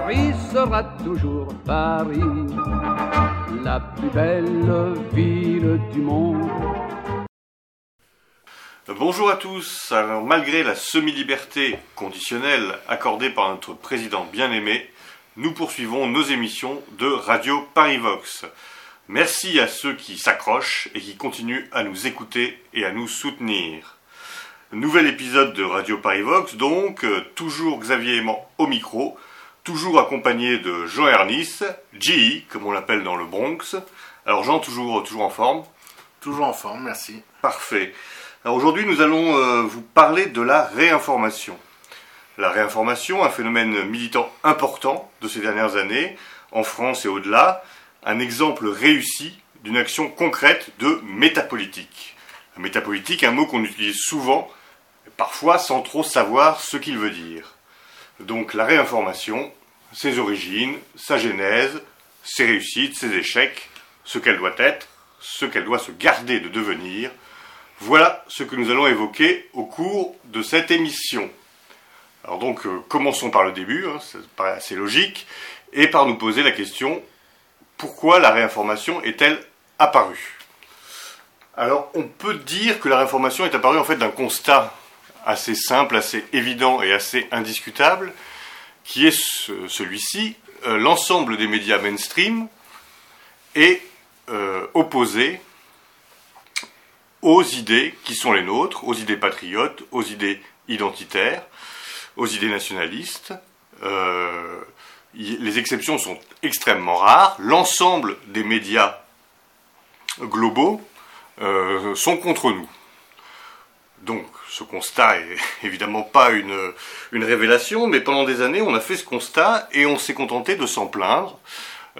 Paris sera toujours Paris, la plus belle ville du monde. Bonjour à tous. Alors, malgré la semi-liberté conditionnelle accordée par notre président bien-aimé, nous poursuivons nos émissions de Radio Paris Vox. Merci à ceux qui s'accrochent et qui continuent à nous écouter et à nous soutenir. Nouvel épisode de Radio Paris Vox, donc, euh, toujours Xavier Aimant au micro, toujours accompagné de Jean Ernest, G, comme on l'appelle dans le Bronx. Alors Jean, toujours, toujours en forme? Toujours en forme, merci. Parfait. Alors aujourd'hui, nous allons euh, vous parler de la réinformation. La réinformation, un phénomène militant important de ces dernières années, en France et au-delà, un exemple réussi d'une action concrète de métapolitique. Métapolitique, un mot qu'on utilise souvent, parfois sans trop savoir ce qu'il veut dire. Donc la réinformation, ses origines, sa genèse, ses réussites, ses échecs, ce qu'elle doit être, ce qu'elle doit se garder de devenir, voilà ce que nous allons évoquer au cours de cette émission. Alors donc euh, commençons par le début, hein, ça paraît assez logique, et par nous poser la question pourquoi la réinformation est-elle apparue? Alors, on peut dire que la réinformation est apparue en fait d'un constat assez simple, assez évident et assez indiscutable, qui est celui-ci. Euh, l'ensemble des médias mainstream est euh, opposé aux idées qui sont les nôtres, aux idées patriotes, aux idées identitaires, aux idées nationalistes. Euh, les exceptions sont extrêmement rares. L'ensemble des médias globaux sont contre nous. Donc, ce constat est évidemment pas une, une révélation, mais pendant des années, on a fait ce constat et on s'est contenté de s'en plaindre.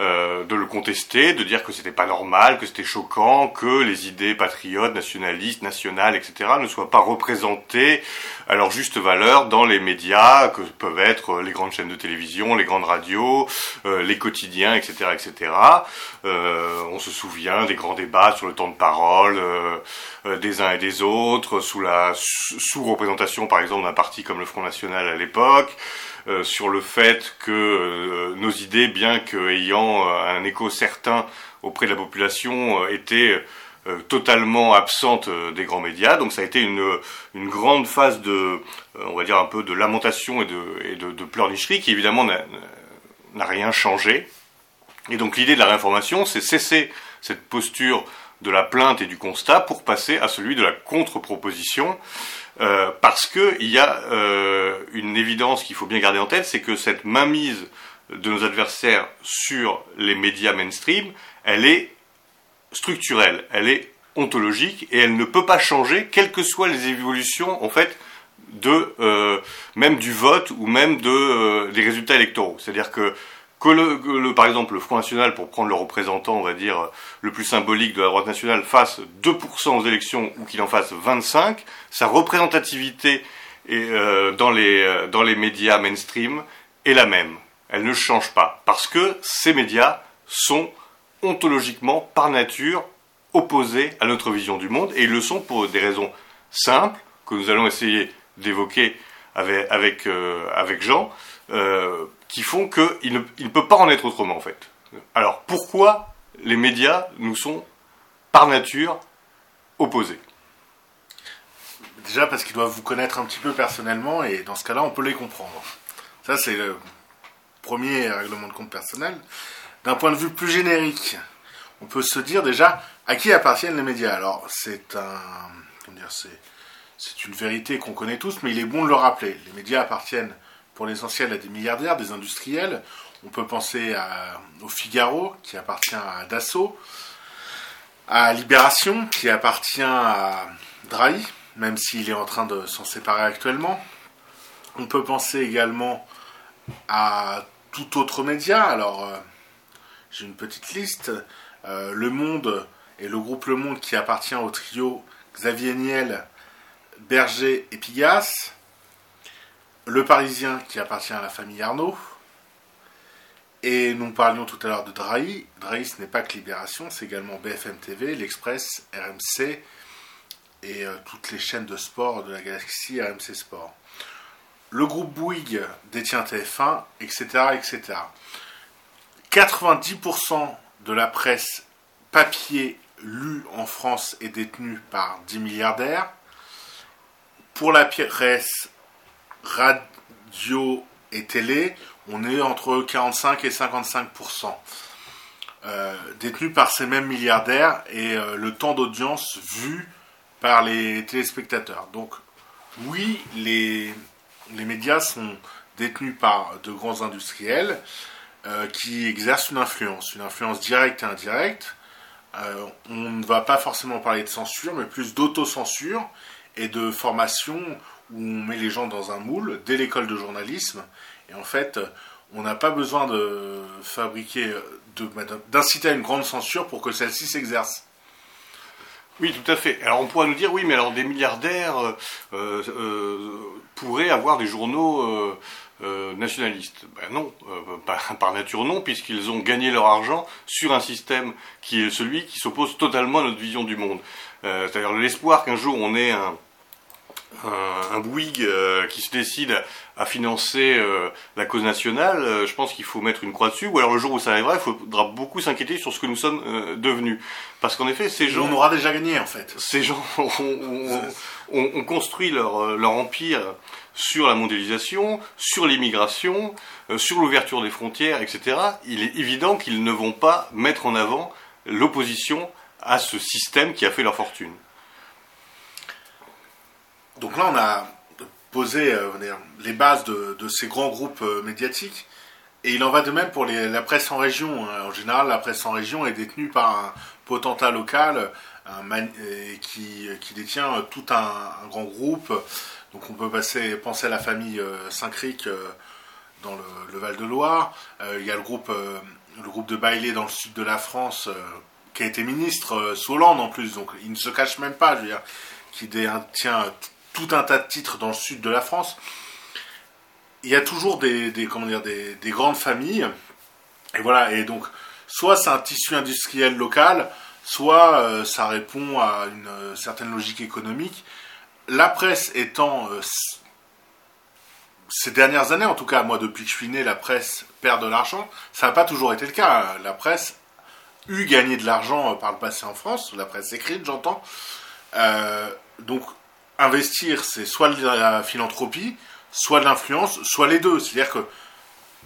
Euh, de le contester, de dire que c'était pas normal, que c'était choquant, que les idées patriotes, nationalistes, nationales, etc. ne soient pas représentées à leur juste valeur dans les médias que peuvent être les grandes chaînes de télévision, les grandes radios, euh, les quotidiens, etc., etc. Euh, on se souvient des grands débats sur le temps de parole des uns et des autres, sous la sous-représentation, par exemple, d'un parti comme le Front National à l'époque. Euh, sur le fait que euh, nos idées, bien qu'ayant euh, un écho certain auprès de la population, étaient totalement absentes des grands médias. Donc ça a été une, une grande phase de, on va dire un peu de lamentation et de, et de, de pleurnicherie qui évidemment n'a rien changé. Et donc l'idée de la réinformation, c'est cesser cette posture de la plainte et du constat pour passer à celui de la contre-proposition euh, parce qu'il y a euh, une évidence qu'il faut bien garder en tête, c'est que cette mainmise de nos adversaires sur les médias mainstream, elle est structurelle, elle est ontologique et elle ne peut pas changer, quelles que soient les évolutions en fait de euh, même du vote ou même de des résultats électoraux. C'est-à-dire que que le, par exemple le Front National, pour prendre le représentant, on va dire, le plus symbolique de la droite nationale, fasse 2% aux élections ou qu'il en fasse 25%, sa représentativité euh, dans, les, euh, dans les médias mainstream est la même. Elle ne change pas. Parce que ces médias sont ontologiquement, par nature, opposés à notre vision du monde, et ils le sont pour des raisons simples, que nous allons essayer d'évoquer avec, avec, euh, avec Jean qui font qu'il ne, il peut pas en être autrement en fait. Alors pourquoi les médias nous sont par nature opposés? Déjà parce qu'ils doivent vous connaître un petit peu personnellement et dans ce cas-là on peut les comprendre. Ça c'est le premier règlement de compte personnel. D'un point de vue plus générique, on peut se dire déjà à qui appartiennent les médias? Alors c'est une vérité qu'on connaît tous, mais il est bon de le rappeler. Les médias appartiennent pour l'essentiel à des milliardaires, des industriels. On peut penser au Figaro, qui appartient à Dassault, à Libération, qui appartient à Drahi, même s'il est en train de s'en séparer actuellement. On peut penser également à tout autre média. Alors, euh, j'ai une petite liste. Euh, le Monde et le groupe Le Monde qui appartient au trio Xavier Niel, Berger et Pigas. Le Parisien qui appartient à la famille Arnaud. Et nous parlions tout à l'heure de Drahi. Drahi, ce n'est pas que Libération, c'est également BFM TV, l'Express, RMC et euh, toutes les chaînes de sport de la galaxie RMC Sport. le groupe Bouygues détient TF1, etc., etc. 90% de la presse papier lue en France est détenue par 10 milliardaires. Pour la presse radio et télé, on est entre 45 et 55%. Euh, détenus par ces mêmes milliardaires et euh, le temps d'audience vu par les téléspectateurs. Donc oui, les, les médias sont détenus par de grands industriels euh, qui exercent une influence, une influence directe et indirecte. on ne va pas forcément parler de censure, mais plus d'autocensure et de formation où on met les gens dans un moule dès l'école de journalisme. Et en fait, on n'a pas besoin de fabriquer, d'inciter à une grande censure pour que celle-ci s'exerce. Oui, tout à fait. Alors on pourra nous dire, oui, mais alors des milliardaires euh, euh, pourraient avoir des journaux euh, nationalistes. Ben non, par, nature non, puisqu'ils ont gagné leur argent sur un système qui est celui qui s'oppose totalement à notre vision du monde. C'est-à-dire l'espoir qu'un jour on ait un, un, Bouygues euh, qui se décide à financer euh, la cause nationale, euh, je pense qu'il faut mettre une croix dessus. Ou alors le jour où ça arrivera, il faudra beaucoup s'inquiéter sur ce que nous sommes devenus. Parce qu'en effet, ces gens... On aura déjà gagné en fait. Ces gens ont, construit leur, leur empire sur la mondialisation, sur l'immigration, sur l'ouverture des frontières, etc. Il est évident qu'ils ne vont pas mettre en avant l'opposition à ce système qui a fait leur fortune. Donc là, on a posé euh, les bases de, ces grands groupes euh, médiatiques. Et il en va de même pour la presse en région. Hein. En général, la presse en région est détenue par un potentat local qui, détient tout un, grand groupe. Donc on peut passer, penser à la famille euh, Saint-Cric dans le, Val-de-Loire. il y a le groupe, le groupe de Bailey dans le sud de la France qui a été ministre sous Hollande en plus. Donc il ne se cache même pas, je veux dire, qui détient tout un tas de titres dans le sud de la France. Il y a toujours des, comment dire, des, grandes familles. Et voilà, et donc, soit c'est un tissu industriel local, soit euh, ça répond à une euh, certaine logique économique. La presse étant, euh, ces dernières années, en tout cas, moi depuis que je suis né, la presse perd de l'argent. Ça n'a pas toujours été le cas. La presse eut gagné de l'argent par le passé en France, la presse écrite, j'entends. donc investir, c'est soit de la philanthropie, soit de l'influence, soit les deux. C'est-à-dire que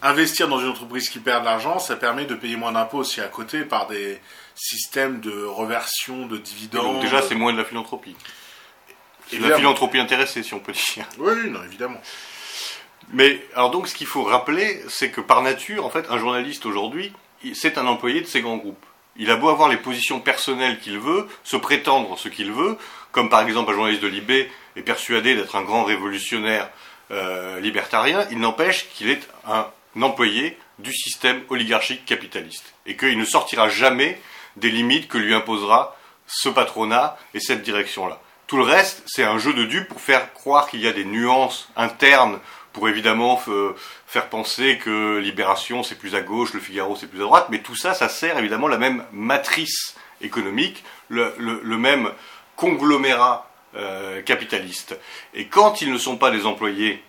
investir dans une entreprise qui perd de l'argent, ça permet de payer moins d'impôts aussi à côté par des systèmes de reversion de dividendes. donc déjà, c'est moins de la philanthropie. C'est de la philanthropie intéressée, si on peut dire. Oui, non, évidemment. Mais alors donc, ce qu'il faut rappeler, c'est que par nature, en fait, un journaliste aujourd'hui, c'est un employé de ces grands groupes. Il a beau avoir les positions personnelles qu'il veut, se prétendre ce qu'il veut, comme par exemple un journaliste de Libé est persuadé d'être un grand révolutionnaire euh, libertarien, il n'empêche qu'il est un employé du système oligarchique capitaliste et qu'il ne sortira jamais des limites que lui imposera ce patronat et cette direction-là. Tout le reste, c'est un jeu de dupes pour faire croire qu'il y a des nuances internes pour évidemment faire penser que Libération c'est plus à gauche, Le Figaro c'est plus à droite, mais tout ça, ça sert évidemment la même matrice économique, le, même conglomérat euh, capitaliste. Et quand ils ne sont pas des employés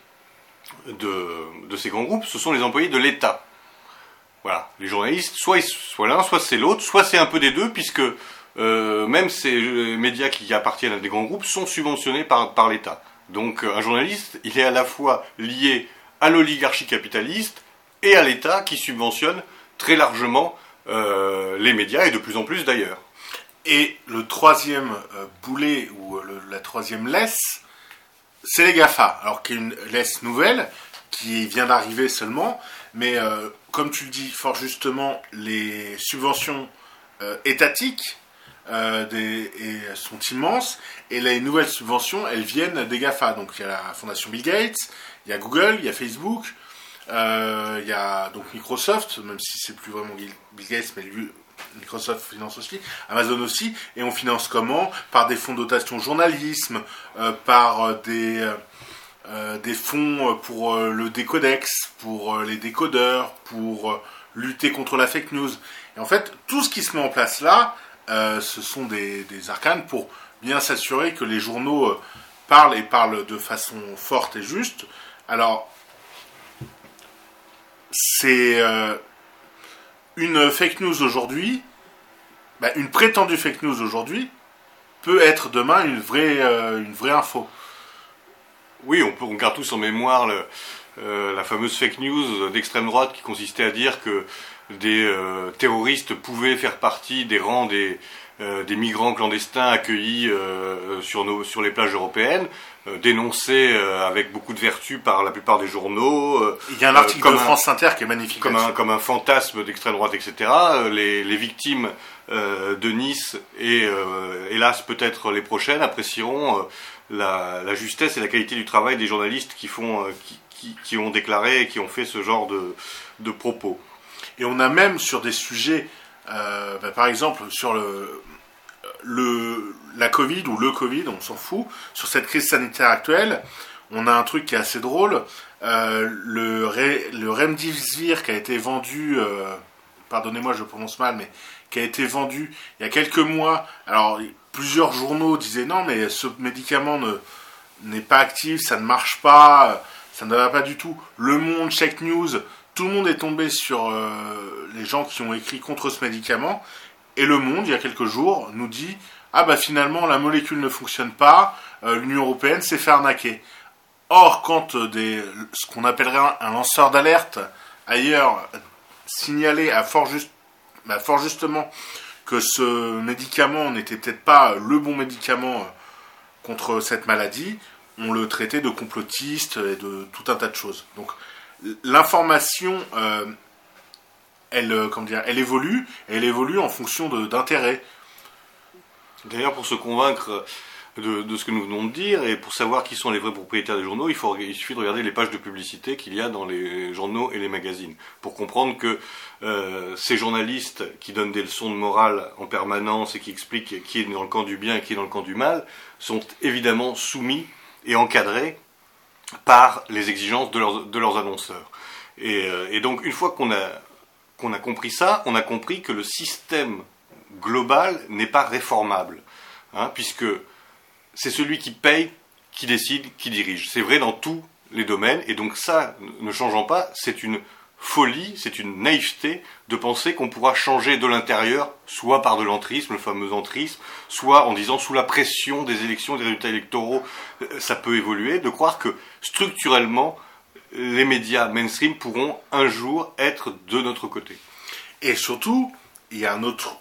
de, ces grands groupes, ce sont les employés de l'État. Voilà, les journalistes, soit, soit l'un, soit c'est l'autre, soit c'est un peu des deux, puisque euh, même ces médias qui appartiennent à des grands groupes sont subventionnés par l'État. Donc euh, un journaliste, il est à la fois lié à l'oligarchie capitaliste et à l'État qui subventionne très largement euh, les médias et de plus en plus d'ailleurs. Et le troisième euh, boulet ou la troisième laisse, c'est les GAFA. Alors qu'il y a une laisse nouvelle qui vient d'arriver seulement, mais comme tu le dis fort justement, les subventions étatiques euh, des, et sont immenses. Et les nouvelles subventions, elles viennent des GAFA. Donc il y a la fondation Bill Gates, il y a Google, il y a Facebook, euh, il y a donc Microsoft, même si c'est plus vraiment Bill Gates, mais lui, Microsoft finance aussi, Amazon aussi, et on finance comment? Par des fonds de dotation journalisme, euh, par des, des fonds pour le décodex, pour les décodeurs, pour lutter contre la fake news. Et en fait, tout ce qui se met en place là, euh, ce sont des, arcanes pour bien s'assurer que les journaux euh, parlent et parlent de façon forte et juste, Alors, c'est euh, une fake news aujourd'hui, bah, une prétendue fake news aujourd'hui, peut être demain une vraie, une vraie info. Oui, on, garde tous en mémoire la fameuse fake news d'extrême droite qui consistait à dire que des euh, terroristes pouvaient faire partie des rangs des, euh, des migrants clandestins accueillis sur, nos, sur les plages européennes, dénoncés avec beaucoup de vertu par la plupart des journaux. Il y a un article de France Inter qui est magnifique. Comme un, comme un fantasme d'extrême droite, etc. Les, les victimes de Nice et hélas peut-être les prochaines apprécieront la, la, justesse et la qualité du travail des journalistes qui font, qui, qui, ont déclaré et qui ont fait ce genre de, propos. Et on a même sur des sujets, euh, bah, par exemple sur le, la Covid ou le Covid, on s'en fout, sur cette crise sanitaire actuelle, on a un truc qui est assez drôle. Euh, le, Remdesivir qui a été vendu, euh, pardonnez-moi je prononce mal, mais qui a été vendu il y a quelques mois. Alors plusieurs journaux disaient non mais ce médicament n'est pas actif, ça ne marche pas, ça ne va pas du tout. Le Monde, Check News, tout le monde est tombé sur euh, les gens qui ont écrit contre ce médicament. Et Le Monde, il y a quelques jours, nous dit Ah bah finalement la molécule ne fonctionne pas, euh, l'Union Européenne s'est fait arnaquer. Or, quand euh, ce qu'on appellerait un, lanceur d'alerte ailleurs signalait à bah, fort justement que ce médicament n'était peut-être pas le bon médicament contre cette maladie, on le traitait de complotiste et de tout un tas de choses. L'information, euh, elle, euh, comment dire, elle évolue, elle évolue en fonction d'intérêts. D'ailleurs, pour se convaincre de, ce que nous venons de dire et pour savoir qui sont les vrais propriétaires des journaux, il, faut, il suffit de regarder les pages de publicité qu'il y a dans les journaux et les magazines pour comprendre que euh, ces journalistes qui donnent des leçons de morale en permanence et qui expliquent qui est dans le camp du bien et qui est dans le camp du mal sont évidemment soumis et encadrés par les exigences de leurs, annonceurs. Et, euh, et, donc, une fois qu'on a, qu'on a compris ça, on a compris que le système global n'est pas réformable, hein, puisque c'est celui qui paye qui décide, qui dirige. C'est vrai dans tous les domaines, et donc ça, ne changeant pas, c'est une folie, c'est une naïveté de penser qu'on pourra changer de l'intérieur, soit par de l'entrisme, le fameux entrisme, soit en disant sous la pression des élections, des résultats électoraux, euh, ça peut évoluer, de croire que structurellement, les médias mainstream pourront un jour être de notre côté. Et surtout, il y a un autre,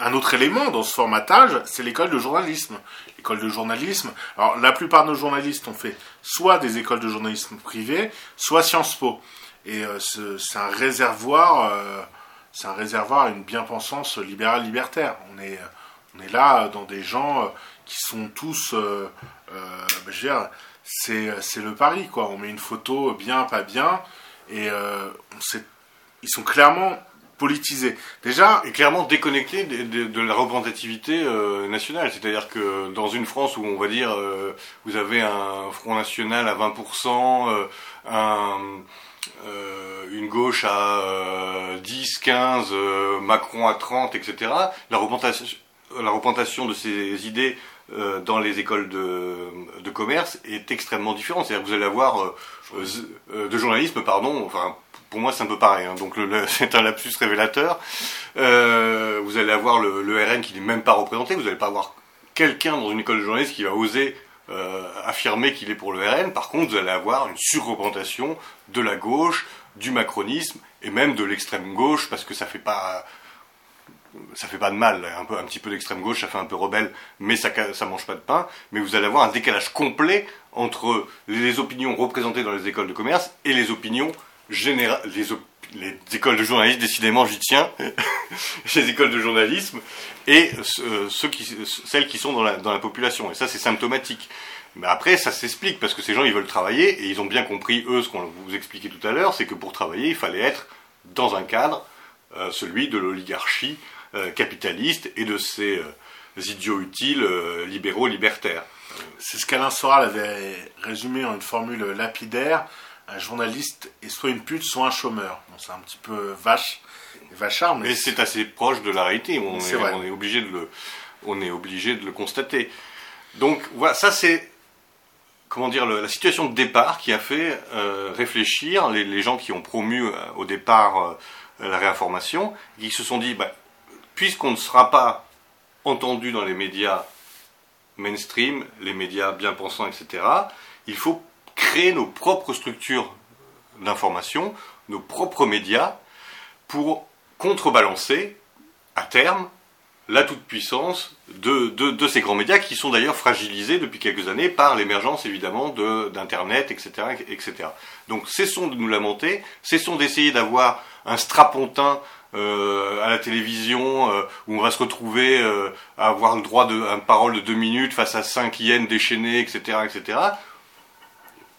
un autre élément dans ce formatage, c'est l'école de journalisme. L'école de journalisme, alors la plupart de nos journalistes ont fait soit des écoles de journalisme privées, soit Sciences Po. Et euh, c'est un réservoir, euh, c'est un réservoir à une bien-pensance libérale libertaire. On est, on est là dans des gens qui sont tous, euh, je veux dire, c'est le pari quoi. On met une photo bien, pas bien, et ils sont clairement politisé. Déjà, et clairement déconnecté de, la représentativité euh, nationale. C'est-à-dire que dans une France où on va dire euh, vous avez un Front National à 20%, euh, un, une gauche à 10, 15, Macron à 30, etc. La représentation, la représentation de ces idées dans les écoles de, de, commerce est extrêmement différente. C'est-à-dire que vous allez avoir de journalisme, pardon, enfin pour moi c'est un peu pareil, hein. donc c'est un lapsus révélateur. Euh, vous allez avoir le, RN qui n'est même pas représenté, vous n'allez pas avoir quelqu'un dans une école de journalisme qui va oser euh, affirmer qu'il est pour le RN. Par contre, vous allez avoir une surreprésentation de la gauche, du macronisme et même de l'extrême gauche parce que ça fait pas ça fait pas de mal, un, peu, petit peu d'extrême gauche, ça fait un peu rebelle, mais ça, ça mange pas de pain. Mais vous allez avoir un décalage complet entre les opinions représentées dans les écoles de commerce et les opinions les, les, écoles de journalisme, décidément j'y tiens, les écoles de journalisme, et euh, ceux celles qui sont dans la, population. Et ça, c'est symptomatique. Mais après, ça s'explique, parce que ces gens, ils veulent travailler, et ils ont bien compris, eux, ce qu'on vous expliquait tout à l'heure, c'est que pour travailler, il fallait être dans un cadre, euh, celui de l'oligarchie euh, capitaliste et de ces idiots utiles libéraux libertaires. C'est ce qu'Alain Soral avait résumé en une formule lapidaire un journaliste est soit une pute, soit un chômeur. c'est un petit peu vache, vachard, mais, c'est assez proche de la réalité. On est, on est, obligé de le, on est obligé de le constater. Donc voilà, ça c'est comment dire, la situation de départ qui a fait réfléchir les, gens qui ont promu au départ la réinformation, qui se sont dit, bah, puisqu'on ne sera pas entendu dans les médias mainstream, les médias bien pensants, etc., il faut créer nos propres structures d'information, nos propres médias, pour contrebalancer, à terme, la toute-puissance de, de, ces grands médias qui sont d'ailleurs fragilisés depuis quelques années par l'émergence évidemment d'Internet, etc., etc. Donc cessons de nous lamenter, cessons d'essayer d'avoir un strapontin euh, à la télévision euh, où on va se retrouver euh, à avoir le droit de parole de deux minutes face à cinq hyènes déchaînées, etc., etc.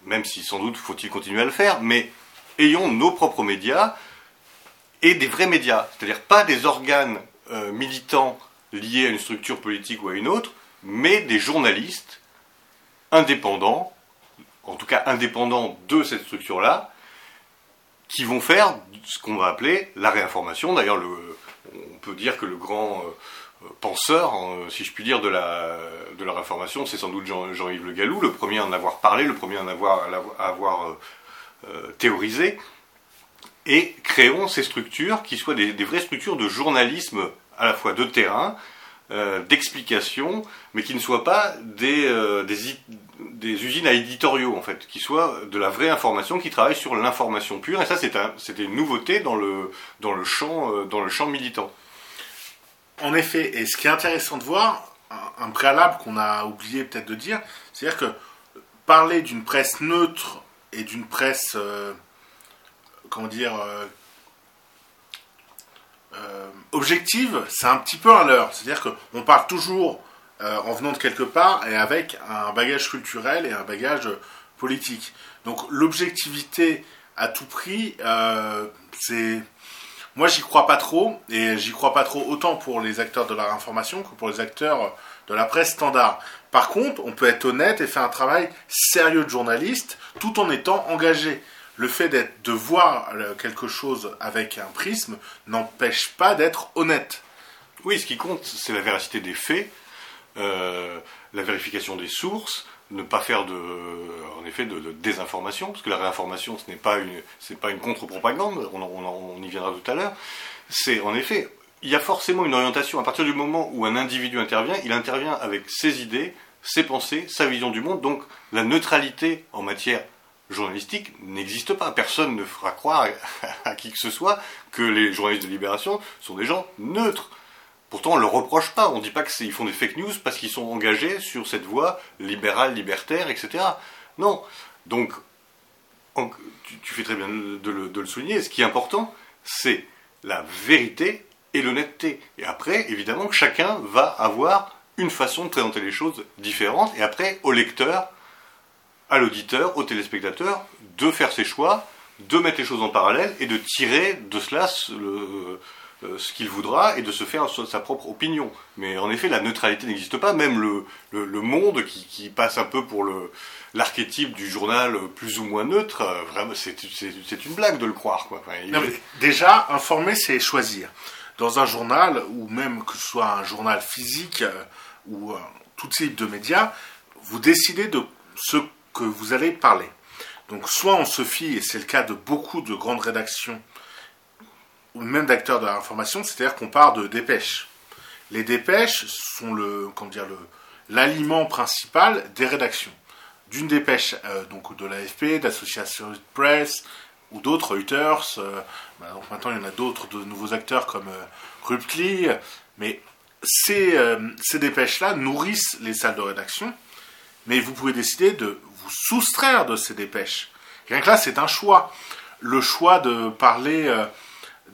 Même si sans doute faut-il continuer à le faire, mais ayons nos propres médias et des vrais médias, c'est-à-dire pas des organes militants liés à une structure politique ou à une autre, mais des journalistes indépendants, en tout cas indépendants de cette structure-là, qui vont faire ce qu'on va appeler la réinformation. D'ailleurs, on peut dire que le grand euh, penseur, hein, si je puis dire, de la, de la réinformation, c'est sans doute Jean-Yves Le Gallou, le premier à en avoir parlé, le premier à en avoir, avoir euh, euh, théorisé. Et créons ces structures qui soient des, vraies structures de journalisme à la fois de terrain, euh, d'explication, mais qui ne soient pas des, des, usines à éditoriaux, en fait, qui soient de la vraie information, qui travaillent sur l'information pure. Et ça, c'était une nouveauté dans le, dans, le champ, dans le champ militant. En effet, et ce qui est intéressant de voir, un, préalable qu'on a oublié peut-être de dire, c'est-à-dire que parler d'une presse neutre et d'une presse, comment dire, euh, objective, c'est un petit peu un leurre. C'est-à-dire qu'on parle toujours euh, en venant de quelque part et avec un bagage culturel et un bagage politique. Donc l'objectivité à tout prix, euh, c'est... Moi, j'y crois pas trop, et j'y crois pas trop autant pour les acteurs de la information que pour les acteurs de la presse standard. Par contre, on peut être honnête et faire un travail sérieux de journaliste tout en étant engagé le fait de voir euh, quelque chose avec un prisme n'empêche pas d'être honnête. Oui, ce qui compte, c'est la véracité des faits, euh, la vérification des sources, ne pas faire de, en effet, de, désinformation, parce que la réinformation, ce n'est pas une, contre-propagande. On, on, y viendra tout à l'heure. C'est en effet, il y a forcément une orientation. À partir du moment où un individu intervient, il intervient avec ses idées, ses pensées, sa vision du monde. Donc, la neutralité en matière journalistique n'existe pas. Personne ne fera croire à, qui que ce soit que les journalistes de Libération sont des gens neutres. Pourtant, on ne le reproche pas. On ne dit pas qu'ils font des fake news parce qu'ils sont engagés sur cette voie libérale, libertaire, etc. Non. Donc, tu, fais très bien de le, souligner. Ce qui est important, c'est la vérité et l'honnêteté. Et après, évidemment, chacun va avoir une façon de présenter les choses différentes. Et après, au lecteur, à l'auditeur, au téléspectateur, de faire ses choix, de mettre les choses en parallèle et de tirer de cela ce, euh, qu'il voudra et de se faire sa propre opinion. Mais en effet, la neutralité n'existe pas. Même le, le, monde qui, passe un peu pour l'archétype du journal plus ou moins neutre, euh, vraiment, c'est une blague de le croire. Quoi. déjà, informer, c'est choisir. Dans un journal, ou même que ce soit un journal physique euh, ou tout type de médias, vous décidez de ce que vous allez parler. Donc soit on se fie, et c'est le cas de beaucoup de grandes rédactions, même d'acteurs de l'information, c'est-à-dire qu'on part de dépêches. Les dépêches sont le, comment dire, le, l'aliment principal des rédactions. D'une dépêche euh, donc de l'AFP, d'Association Press ou d'autres, Reuters. Euh, bah, maintenant il y en a d'autres, de nouveaux acteurs comme euh. Mais ces, ces dépêches-là nourrissent les salles de rédaction. Mais vous pouvez décider de soustraire de ces dépêches. Rien que là, c'est un choix. Le choix de parler euh,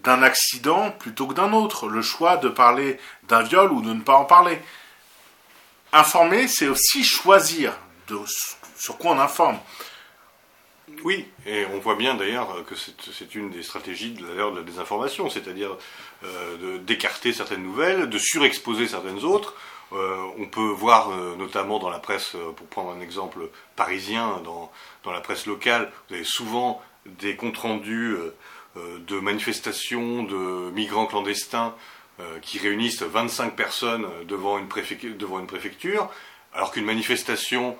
d'un accident plutôt que d'un autre. Le choix de parler d'un viol ou de ne pas en parler. Informer, c'est aussi choisir sur quoi on informe. Oui, et on voit bien d'ailleurs que c'est une des stratégies de la, de la désinformation, c'est-à-dire euh, d'écarter certaines nouvelles, de surexposer certaines autres, euh, on peut voir euh, notamment dans la presse, pour prendre un exemple parisien, dans, la presse locale, vous avez souvent des comptes rendus de manifestations de migrants clandestins qui réunissent 25 personnes devant une, préfecture, alors qu'une manifestation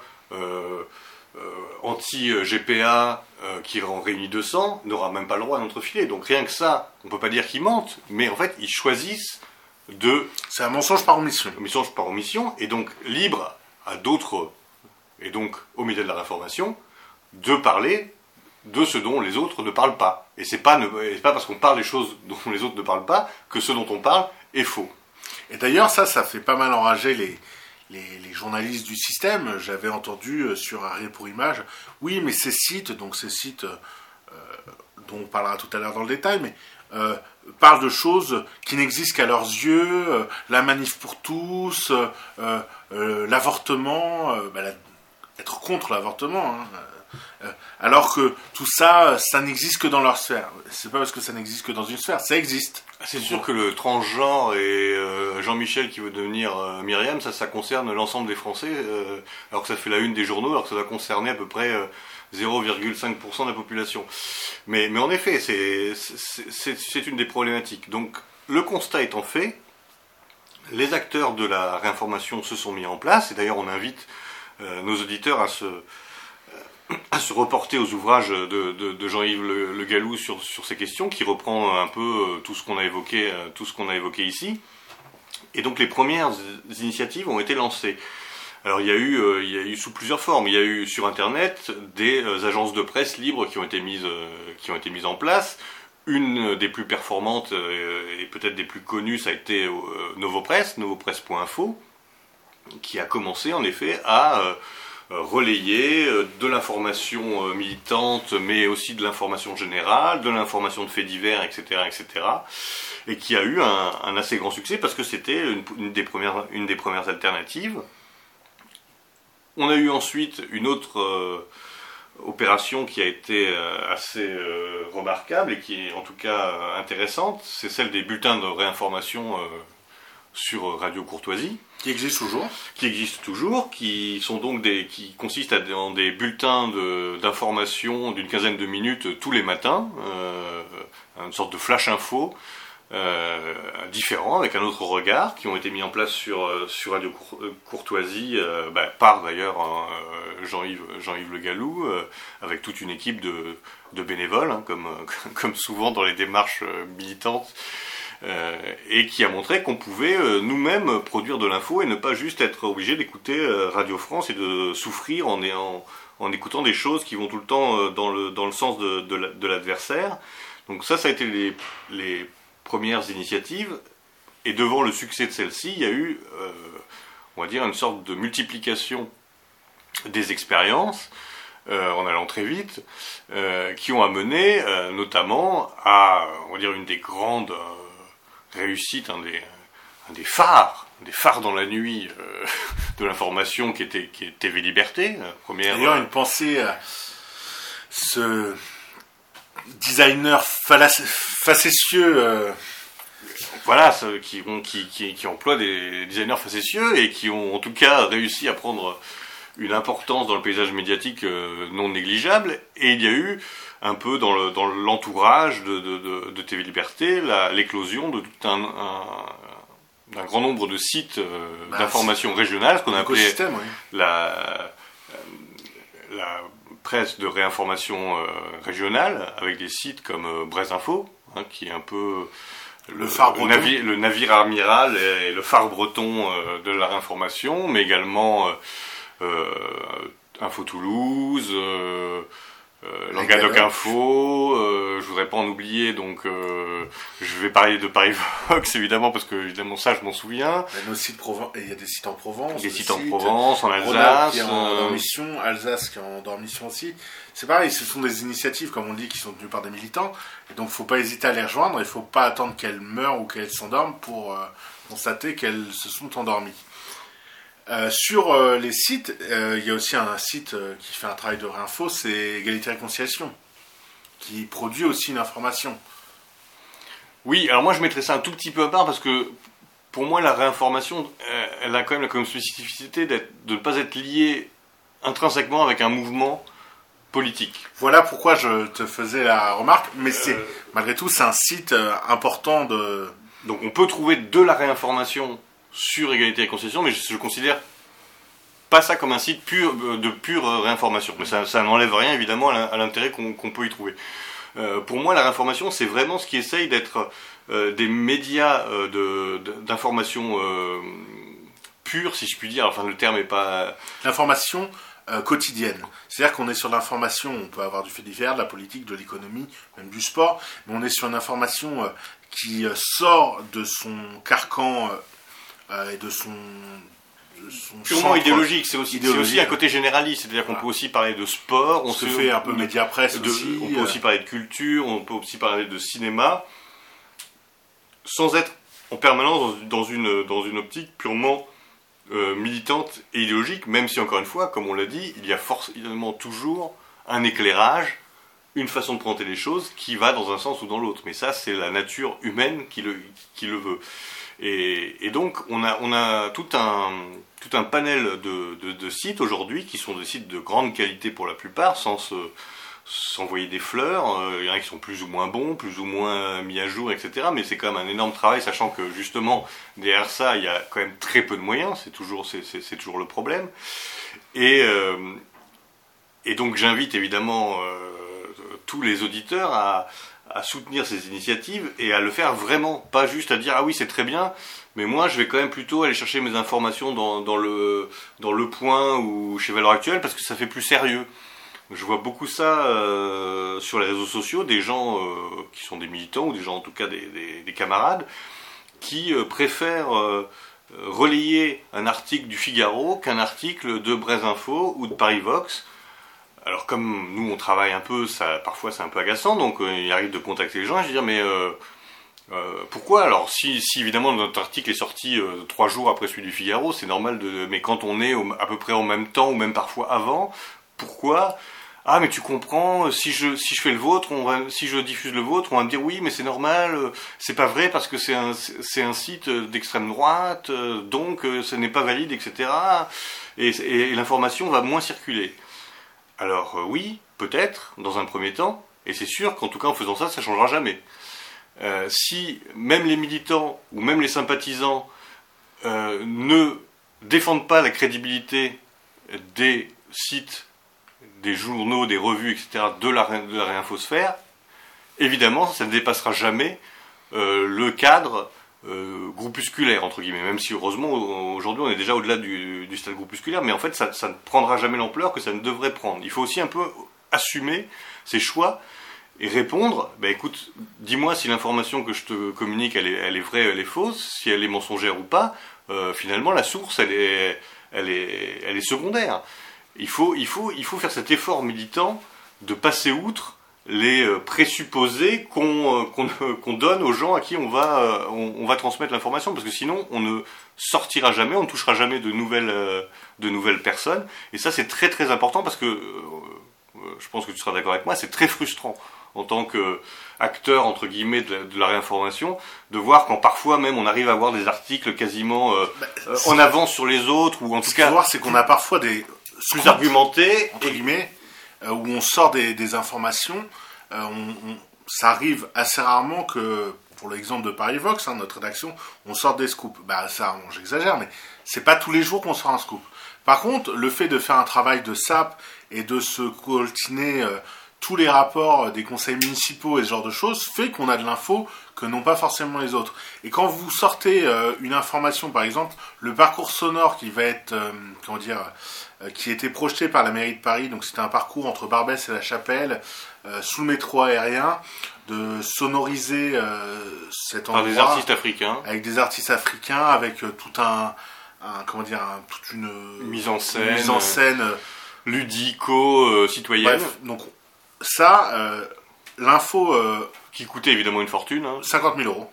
anti-GPA qui en réunit 200 n'aura même pas le droit à notre filet. Donc rien que ça, on ne peut pas dire qu'ils mentent, mais en fait, ils choisissent de... C'est un mensonge par omission. Mensonge par omission, et donc libre à d'autres, et donc aux médias de la réinformation, de parler de ce dont les autres ne parlent pas. Et c'est pas, pas parce qu'on parle des choses dont les autres ne parlent pas que ce dont on parle est faux. Et d'ailleurs, ça, ça fait pas mal enrager les, journalistes du système. J'avais entendu euh, sur Arrière pour Image, oui, mais ces sites, donc ces sites euh, dont on parlera tout à l'heure dans le détail, mais euh, parlent de choses qui n'existent qu'à leurs yeux, la manif pour tous, l'avortement, bah, être contre l'avortement. Hein, euh, alors que tout ça, ça n'existe que dans leur sphère. C'est pas parce que ça n'existe que dans une sphère, ça existe. C'est sûr que le transgenre et euh, Jean-Michel qui veut devenir euh, Myriam, ça, ça concerne l'ensemble des Français, alors que ça fait la une des journaux, alors que ça va concerner à peu près 0,5% de la population. Mais en effet, c'est une des problématiques. Donc, le constat étant fait, les acteurs de la réinformation se sont mis en place, et d'ailleurs on invite nos auditeurs à se, à se reporter aux ouvrages de, Jean-Yves le, Gallou sur, ces questions, qui reprend un peu euh, tout ce qu'on a évoqué, euh, tout ce qu'on a évoqué ici. Et donc les premières initiatives ont été lancées. Alors il y a eu, euh, il y a eu sous plusieurs formes. Il y a eu sur Internet des agences de presse libres qui ont été mises, qui ont été mises en place. Une des plus performantes et peut-être des plus connues, ça a été Novopresse, novopresse.info, qui a commencé en effet à relayer euh, de l'information euh, militante, mais aussi de l'information générale, de l'information de faits divers, etc., etc., et qui a eu un, assez grand succès parce que c'était une, des premières, une des premières alternatives. On a eu ensuite une autre opération qui a été assez remarquable et qui est en tout cas intéressante, c'est celle des bulletins de réinformation sur Radio Courtoisie. Qui existe toujours Qui existe toujours, qui sont donc des, qui consistent en des bulletins d'information d'une quinzaine de minutes tous les matins, euh, une sorte de flash info, euh, différents, avec un autre regard, qui ont été mis en place sur, euh, sur Radio Courtoisie, bah, par d'ailleurs hein, Jean-Yves Jean Le Gallou, avec toute une équipe de, de bénévoles, hein, comme, comme souvent dans les démarches militantes euh, et qui a montré qu'on pouvait euh, nous-mêmes produire de l'info et ne pas juste être obligé d'écouter euh, Radio France et de souffrir en, écoutant des choses qui vont tout le temps dans le, sens de, l'adversaire. Donc ça, ça a été les, les, premières initiatives. Et devant le succès de celle-ci, il y a eu, on va dire, une sorte de multiplication des expériences. en allant très vite, qui ont amené notamment à, on va dire, une des grandes réussite, un des, des phares, des phares dans la nuit euh, de l'information qui était, qui est TV Liberté. Première. D'ailleurs, une pensée à ce designer facétieux. Euh, voilà, qui, qui, qui, qui emploient des designers facétieux et qui ont en tout cas réussi à prendre une importance dans le paysage médiatique euh, non négligeable. Et il y a eu un peu dans l'entourage de, de, de, TV Liberté l'éclosion de tout un, un, grand nombre de sites euh, bah, d'information régionale, ce qu'on a appelé la, euh, la presse de réinformation régionale, avec des sites comme Brest Info, hein, qui est un peu le, phare navire, le navire amiral et le phare breton de la réinformation, mais également euh, Info Toulouse, euh, euh, Languedoc Info, euh, je voudrais pas en oublier, donc euh, je vais parler de Paris Vox évidemment parce que évidemment ça je m'en souviens. Il y a, nos sites il y a des sites en Provence, des sites en Provence, en Alsace, qui est en dormition, Alsace qui est en dormition aussi. C'est pareil, ce sont des initiatives comme on dit qui sont tenues par des militants, et donc faut pas hésiter à les rejoindre. Il faut pas attendre qu'elles meurent ou qu'elles s'endorment pour constater qu'elles se sont endormies. Euh, sur euh, les sites, euh, il y a aussi un, site qui fait un travail de réinfo, c'est Égalité Réconciliation, qui produit aussi une information. Oui, alors moi je mettrais ça un tout petit peu à part parce que pour moi la réinformation, elle a quand même la spécificité de ne pas être liée intrinsèquement avec un mouvement politique. Voilà pourquoi je te faisais la remarque, mais c'est malgré tout c'est un site important de. Donc on peut trouver de la réinformation sur égalité et concession, mais je, considère pas ça comme un site pur, de pure réinformation. Mais ça, n'enlève rien évidemment à l'intérêt qu'on peut y trouver. pour moi, la réinformation, c'est vraiment ce qui essaye d'être des médias d'information pure, si je puis dire. Enfin, le terme est pas. L'information euh, quotidienne. C'est-à-dire qu'on est sur l'information, on peut avoir du fait divers, de la politique, de l'économie, même du sport, mais on est sur une information euh, qui euh, sort de son carcan et de son purement idéologique, c'est aussi, aussi un côté généraliste, c'est-à-dire qu'on peut aussi parler de sport, on se fait un peu média presse aussi, on peut aussi parler de culture, on peut aussi parler de cinéma, sans être en permanence dans une, dans une optique purement euh, militante et idéologique, même si encore une fois, comme on l'a dit, il y a forcément toujours un éclairage, une façon de présenter les choses qui va dans un sens ou dans l'autre. Mais ça, c'est la nature humaine qui le, qui le veut. Et, donc, on a, tout, un, panel de, sites aujourd'hui qui sont des sites de grande qualité pour la plupart, sans se s'envoyer des fleurs. Euh, il y en a qui sont plus ou moins bons, plus ou moins mis à jour, etc. Mais c'est quand même un énorme travail, sachant que justement, derrière ça, il y a quand même très peu de moyens. C'est toujours, le problème. Et, euh, et donc j'invite évidemment euh, tous les auditeurs à, à soutenir ces initiatives et à le faire vraiment, pas juste à dire ah oui c'est très bien, mais moi je vais quand même plutôt aller chercher mes informations dans, le, point ou chez Valeurs Actuelles parce que ça fait plus sérieux. Je vois beaucoup ça euh, sur les réseaux sociaux, des gens euh, qui sont des militants ou des gens en tout cas des, camarades qui euh, préfèrent relayer un article du Figaro qu'un article de Info ou de Paris Vox. Alors comme nous on travaille un peu, ça, parfois c'est un peu agaçant, donc il arrive de contacter les gens et je dis mais pourquoi? Alors si, évidemment notre article est sorti trois jours après celui du Figaro, c'est normal de. Mais quand on est à peu près en même temps ou même parfois avant, pourquoi? Ah mais tu comprends, si je si je fais le vôtre, on va, si je diffuse le vôtre, on va me dire oui mais c'est normal, euh, c'est pas vrai parce que c'est un c'est un site d'extrême droite, euh, donc euh, ce n'est pas valide, etc. Et, et l'information va moins circuler. Alors oui, peut-être dans un premier temps, et c'est sûr qu'en tout cas en faisant ça, ça changera jamais. si même les militants ou même les sympathisants ne défendent pas la crédibilité des sites des journaux, des revues, etc., de la, réinfosphère, évidemment, ça ne dépassera jamais euh, le cadre euh, groupusculaire, entre guillemets, même si heureusement, aujourd'hui, on est déjà au-delà du, stade groupusculaire, mais en fait, ça, ne prendra jamais l'ampleur que ça ne devrait prendre. Il faut aussi un peu assumer ses choix et répondre, ben écoute, dis-moi si l'information que je te communique, elle est, elle est, vraie, elle est fausse, si elle est mensongère ou pas, euh, finalement, la source, elle est, elle est, elle est secondaire il faut, il, faut, il faut faire cet effort militant de passer outre les euh, présupposés euh, qu'on donne aux gens à qui on va, euh, on, va transmettre l'information, parce que sinon on ne sortira jamais, on ne touchera jamais de nouvelles, de nouvelles personnes. Et ça c'est très très important parce que, je pense que tu seras d'accord avec moi, c'est très frustrant en tant qu'acteur entre guillemets de, la réinformation, de voir quand parfois même on arrive à avoir des articles quasiment bah, en avance sur les autres, ou en tout cas... voir c'est qu'on a parfois des plus argumenté, entre guillemets, euh, où on sort des, informations. Euh, ça arrive assez rarement que, pour l'exemple de Paris Vox, hein, notre rédaction, on sort des scoops. Bah ça, j'exagère, mais c'est pas tous les jours qu'on sort un scoop. Par contre, le fait de faire un travail de SAP et de se coltiner euh, tous les rapports des conseils municipaux et ce genre de choses fait qu'on a de l'info que n'ont pas forcément les autres. Et quand vous sortez une information, par exemple, le parcours sonore qui va être, comment dire, euh, qui était projeté par la mairie de Paris. Donc c'était un parcours entre Barbès et la Chapelle, euh, sous le métro aérien, de sonoriser euh, cet endroit. Par des artistes africains. Avec des artistes africains, avec tout un, comment dire, toute une mise en scène, mise en scène ludico-citoyenne. donc ça, l'info. qui coûtait évidemment une fortune. 50 hein. 000 euros.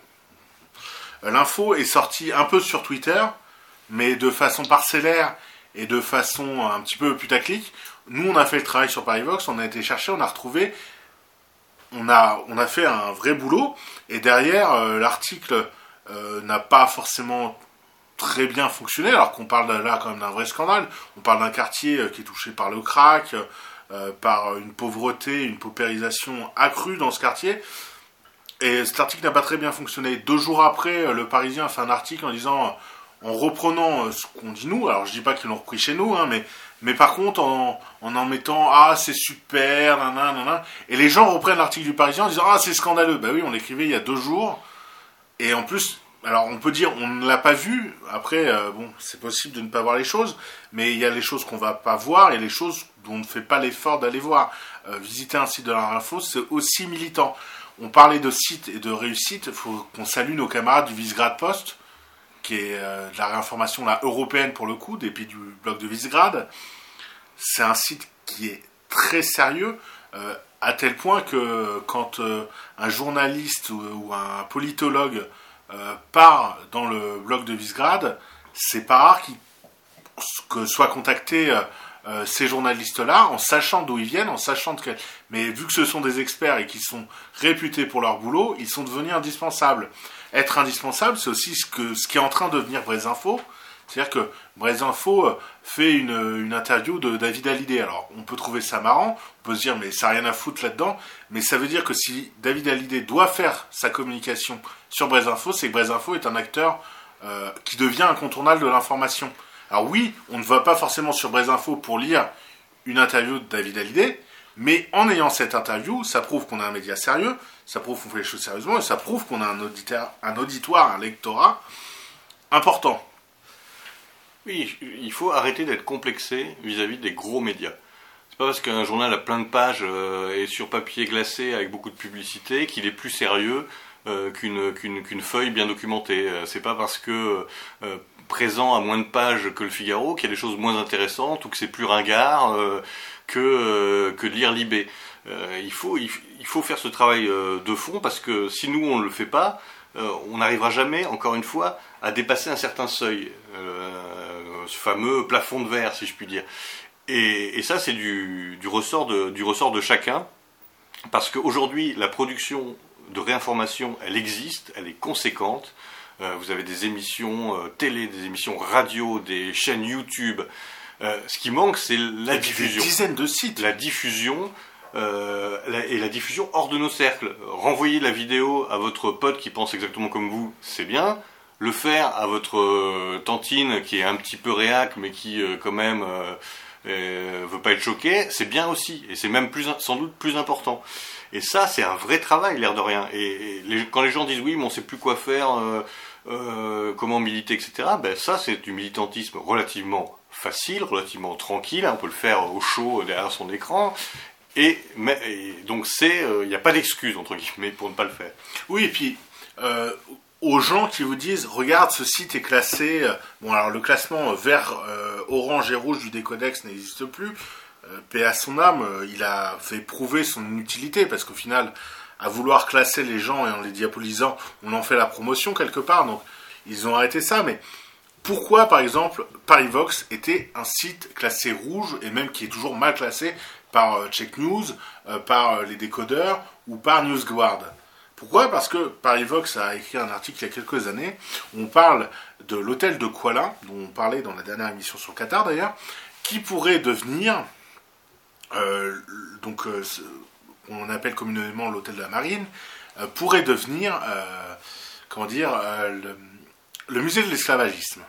L'info est sortie un peu sur Twitter, mais de façon parcellaire et de façon un petit peu putaclic. Nous, on a fait le travail sur Parivox, on a été chercher, on a retrouvé, on a, on a fait un vrai boulot, et derrière, euh, l'article euh, n'a pas forcément très bien fonctionné, alors qu'on parle là quand même d'un vrai scandale. On parle d'un quartier euh, qui est touché par le crack, par une pauvreté, une paupérisation accrue dans ce quartier. Et cet article n'a pas très bien fonctionné. Deux jours après, le Parisien a fait un article en disant en reprenant euh, ce qu'on dit nous. Alors, je dis pas qu'ils l'ont repris chez nous, hein, mais, mais par contre, en en, mettant Ah, c'est super, nanana. Et les gens reprennent l'article du Parisien en disant Ah, c'est scandaleux. Bah oui, on l'écrivait il y a deux jours. Et en plus, alors on peut dire on ne l'a pas vu. Après, euh, bon, c'est possible de ne pas voir les choses, mais il y a les choses qu'on va pas voir et les choses dont on ne fait pas l'effort d'aller voir. Euh, visiter un site de la info, c'est aussi militant. On parlait de site et de réussite. Il faut qu'on salue nos camarades du Visegrad Post, qui est euh, de la réinformation européenne pour le coup, des pays du bloc de Visegrad. C'est un site qui est très sérieux, euh, à tel point que quand euh, un journaliste ou, un politologue part dans le bloc de Visegrad, c'est pas rare que soient contactés ces journalistes-là en sachant d'où ils viennent, en sachant de quel... Mais vu que ce sont des experts et qu'ils sont réputés pour leur boulot, ils sont devenus indispensables. Être indispensable, c'est aussi ce, ce qui est en train de devenir Info. C'est-à-dire que Info euh, fait une, interview de David Hallyday. Alors, on peut trouver ça marrant, on peut se dire, mais ça n'a rien à foutre là-dedans. Mais ça veut dire que si David Hallyday doit faire sa communication sur Info, c'est que Info est un acteur euh, qui devient incontournable de l'information. Alors oui, on ne va pas forcément sur Info pour lire une interview de David Hallyday, mais en ayant cette interview, ça prouve qu'on a un média sérieux, ça prouve qu'on fait les choses sérieusement, et ça prouve qu'on a un, auditeur, un auditoire, un lectorat important. Oui, il faut arrêter d'être complexé vis-à-vis des gros médias. C'est pas parce qu'un journal a plein de pages euh, et sur papier glacé avec beaucoup de publicité qu'il est plus sérieux euh, qu'une feuille bien documentée. Euh, C'est pas parce que présent à moins de pages que le Figaro qu'il y a des choses moins intéressantes ou que c'est plus ringard que lire Libé. Il faut il faut faire ce travail euh, de fond parce que si nous on ne le fait pas, euh, on n'arrivera jamais, encore une fois, à dépasser un certain seuil, euh, ce fameux plafond de verre, si je puis dire. Et, et ça, c'est du, du, ressort de, du ressort de chacun, parce qu'aujourd'hui, la production de réinformation, elle existe, elle est conséquente. Euh, vous avez des émissions euh, télé, des émissions radio, des chaînes YouTube. Euh, ce qui manque, c'est la puis des diffusion. dizaines de sites. La diffusion euh, et la diffusion hors de nos cercles. Renvoyer la vidéo à votre pote qui pense exactement comme vous, c'est bien. Le faire à votre euh, tantine qui est un petit peu réac, mais qui euh, quand même veut pas être choqué, c'est bien aussi. Et c'est même plus, sans doute plus important. Et ça, c'est un vrai travail, l'air de rien. Et, quand les gens disent oui, mais on sait plus quoi faire, comment militer, etc., ben ça, c'est du militantisme relativement facile, relativement tranquille. on peut le faire au chaud derrière son écran. Et, donc, c'est, il n'y a pas d'excuse, entre guillemets, pour ne pas le faire. Oui, et puis euh, aux gens qui vous disent regarde, ce site est classé. euh, Bon, alors le classement euh, vert, euh, orange et rouge du décodex n'existe plus. Euh, paix à son âme, euh, il a fait prouver son inutilité parce qu'au final, à vouloir classer les gens et en les diabolisant, on en fait la promotion quelque part. Donc, ils ont arrêté ça, mais. Pourquoi, par exemple, Parivox était un site classé rouge et même qui est toujours mal classé par euh, Check News, euh, par euh, les décodeurs ou par NewsGuard pourquoi? Parce que Parivox a écrit un article il y a quelques années on parle de l'hôtel de Kuala, dont on parlait dans la dernière émission sur Qatar d'ailleurs, qui pourrait devenir, donc euh, on appelle communément l'hôtel de la marine, pourrait devenir, comment dire, le, le musée de l'esclavagisme.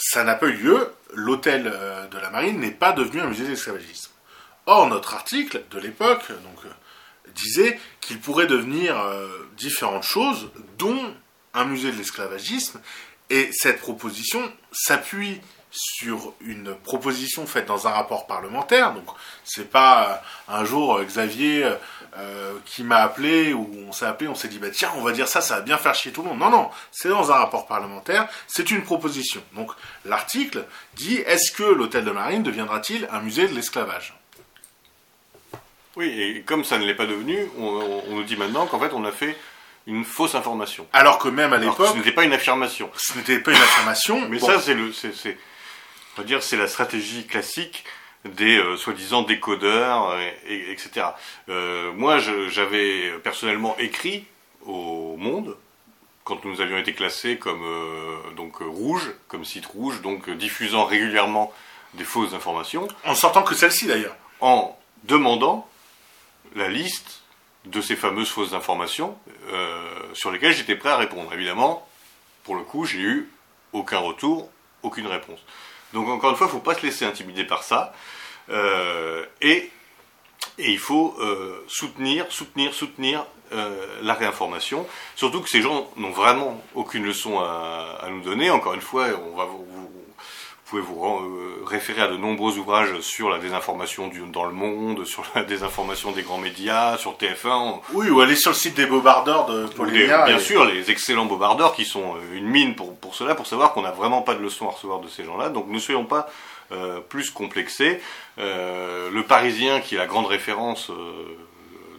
Ça n'a pas eu lieu, l'hôtel de la marine n'est pas devenu un musée de l'esclavagisme. Or, notre article de l'époque, euh, disait qu'il pourrait devenir euh, différentes choses, dont un musée de l'esclavagisme. Et cette proposition s'appuie sur une proposition faite dans un rapport parlementaire. Donc, c'est pas euh, un jour Xavier qui m'a appelé ou on s'est appelé, on s'est dit bah tiens, on va dire ça, ça va bien faire chier tout le monde. Non, non, c'est dans un rapport parlementaire, c'est une proposition. Donc, l'article dit est-ce que l'hôtel de marine deviendra-t-il un musée de l'esclavage? Oui, et comme ça ne l'est pas devenu, on, nous dit maintenant qu'en fait, on a fait une fausse information. Alors que même à l'époque, ce n'était pas une affirmation. ce n'était pas une affirmation. Mais Bon, ça, c'est le, c'est, c'est- on va dire, c'est la stratégie classique des euh, soi-disant décodeurs, euh, et- etc. Euh, moi, je- j'avais personnellement écrit au Monde quand nous avions été classés comme euh, donc rouge, comme site rouge, donc diffusant régulièrement des fausses informations, en sortant que celle-ci d'ailleurs. en demandant la liste de ces fameuses fausses informations euh, sur lesquelles j'étais prêt à répondre. Évidemment, pour le coup, j'ai eu aucun retour, aucune réponse. Donc encore une fois, il ne faut pas se laisser intimider par ça. Euh, et, il faut euh, soutenir, soutenir, soutenir la réinformation. Surtout que ces gens n'ont vraiment aucune leçon à, nous donner. Encore une fois, on va vous pouvez vous référer à de nombreux ouvrages sur la désinformation du, dans le monde, sur la désinformation des grands médias, sur TF1. Oui, ou aller sur le site des bobardeurs de Polénia. Bien sûr, les excellents bobardeurs qui sont une mine pour, pour cela, pour savoir qu'on n'a vraiment pas de leçons à recevoir de ces gens-là. Donc ne soyons pas euh, plus complexés. Euh, le Parisien, qui est la grande référence euh,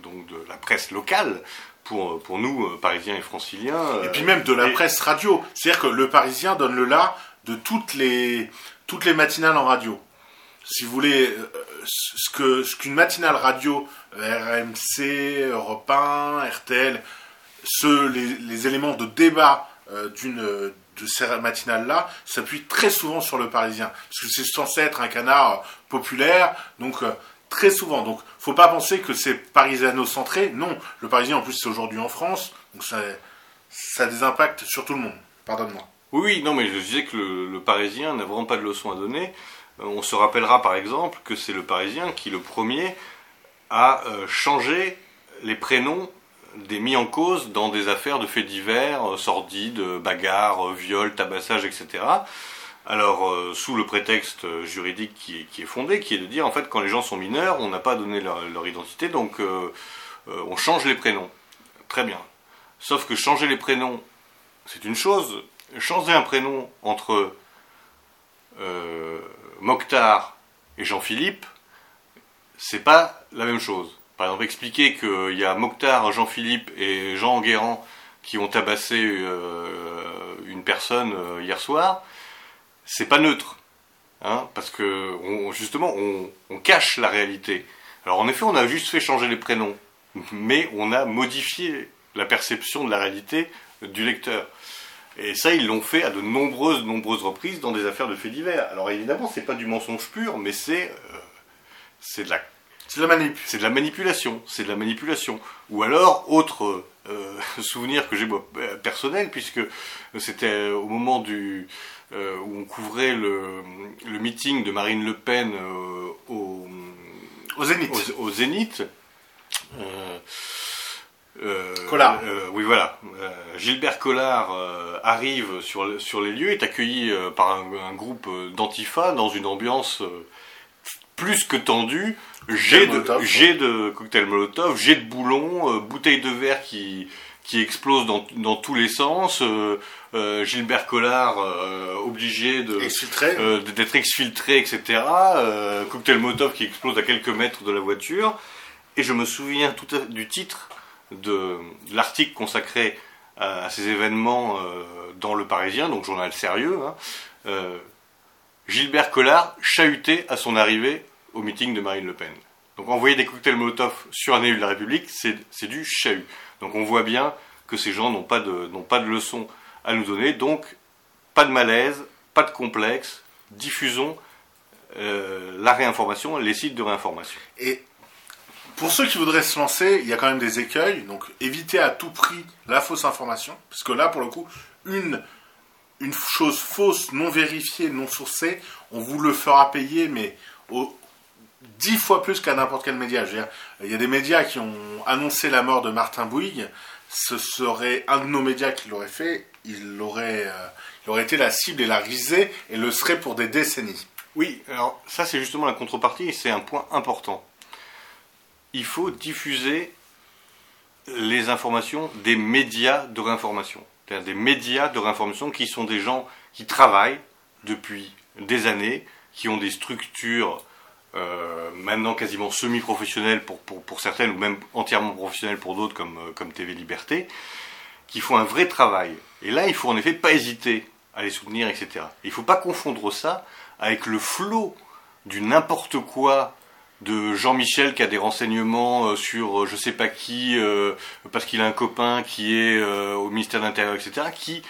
donc de la presse locale, pour, pour, nous, Parisiens et Franciliens. Et puis même de la presse radio. C'est-à-dire que le Parisien donne le là de toutes les, toutes les matinales en radio. Si vous voulez, ce que ce qu'une matinale radio, RMC, Europe 1, RTL, ce, les, les éléments de débat d'une de ces matinales-là s'appuie très souvent sur le Parisien. Parce que c'est censé être un canard populaire, donc très souvent. Donc faut pas penser que c'est parisiano-centré. Non, le Parisien en plus c'est aujourd'hui en France, donc ça, ça a des impacts sur tout le monde. Pardonne-moi. Oui, non, mais je disais que le, Parisien n'a vraiment pas de leçon à donner. on se rappellera par exemple que c'est le Parisien qui, le premier, a changé les prénoms des mis en cause dans des affaires de faits divers, sordides, bagarres, viols, tabassage, etc. Alors, euh, sous le prétexte juridique qui est, fondé, qui est de dire, en fait, quand les gens sont mineurs, on n'a pas donné leur, identité, donc euh, euh, on change les prénoms. Très bien. Sauf que changer les prénoms, c'est une chose. Changer un prénom entre Mokhtar et Jean-Philippe, c'est pas la même chose. Par exemple, expliquer qu'il y a Mokhtar, Jean-Philippe et Jean Enguerrand qui ont tabassé euh, une personne euh, hier soir, c'est pas neutre. Hein, parce que justement, on, cache la réalité. Alors en effet, on a juste fait changer les prénoms, mais on a modifié la perception de la réalité du lecteur. Et ça, ils l'ont fait à de nombreuses, nombreuses reprises dans des affaires de faits divers. Alors évidemment, c'est pas du mensonge pur, mais c'est euh, c'est de la c'est de la manip. C'est de la manipulation. C'est de la manipulation. Ou alors, autre euh, souvenir que j'ai moi, personnel, puisque c'était au moment du, euh, où on couvrait le, le, meeting de Marine Le Pen euh, au, au Zénith. Au, au Zénith. Collard. oui, voilà. Gilbert Collard arrive sur, sur les lieux, est accueilli par un, un groupe d'antifa dans une ambiance plus que tendu, jet de, jet de cocktail molotov, jet de boulons, euh, bouteilles de verre qui, qui explosent dans, dans tous les sens, euh, euh, Gilbert Collard euh, obligé de, euh, d'être exfiltré, etc. cocktail molotov qui explose à quelques mètres de la voiture. Et je me souviens tout à, du titre de, l'article consacré à, à, ces événements dans Le Parisien, donc journal sérieux. Hein, Gilbert Collard chahuté à son arrivée au meeting de Marine Le Pen. Donc envoyer des cocktails Molotov sur un élu de la République, c'est du chahut. Donc on voit bien que ces gens n'ont pas, de, pas de leçons à nous donner. Donc pas de malaise, pas de complexe, diffusons euh, la réinformation, les sites de réinformation. Pour ceux qui voudraient se lancer, il y a quand même des écueils. Donc évitez à tout prix la fausse information. Parce que là, pour le coup, une une chose fausse, non vérifiée, non sourcée, on vous le fera payer, mais au, dix fois plus qu'à n'importe quel média. Il y a des médias qui ont annoncé la mort de Martin Bouygues. Ce serait un de nos médias qui l'aurait fait. Il aurait, euh, il aurait été la cible et la risée et le serait pour des décennies. Oui, alors ça c'est justement la contrepartie et c'est un point important. Il faut diffuser les informations des médias de réinformation des médias de réinformation qui sont des gens qui travaillent depuis des années, qui ont des structures euh, maintenant quasiment semi-professionnelles pour, pour, pour, certaines, ou même entièrement professionnelles pour d'autres, comme, euh, comme TV Liberté, qui font un vrai travail. Et là, il faut en effet pas hésiter à les soutenir, etc. Il ne faut pas confondre ça avec le flot du n'importe quoi de Jean-Michel qui a des renseignements euh, sur euh, je sais pas qui, euh, parce qu'il a un copain qui est au ministère de l'Intérieur, etc., qui,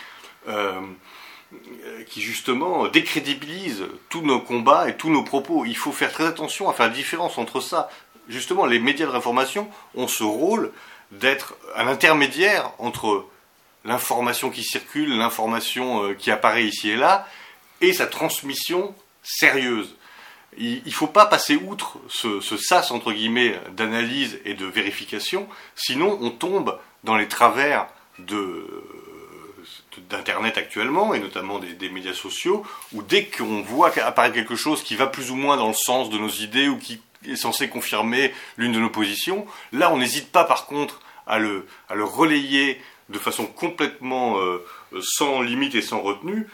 qui justement décrédibilise tous nos combats et tous nos propos. Il faut faire très attention à faire la différence entre ça. Justement, les médias de réinformation ont ce rôle d'être un intermédiaire entre l'information qui circule, l'information euh, qui apparaît ici et là, et sa transmission sérieuse. Il ne faut pas passer outre ce, sas, entre guillemets, d'analyse et de vérification, sinon on tombe dans les travers d'Internet actuellement, et notamment des, des, médias sociaux, où dès qu'on voit apparaître quelque chose qui va plus ou moins dans le sens de nos idées ou qui est censé confirmer l'une de nos positions, là on n'hésite pas par contre à le, à le relayer de façon complètement euh, sans limite et sans retenue,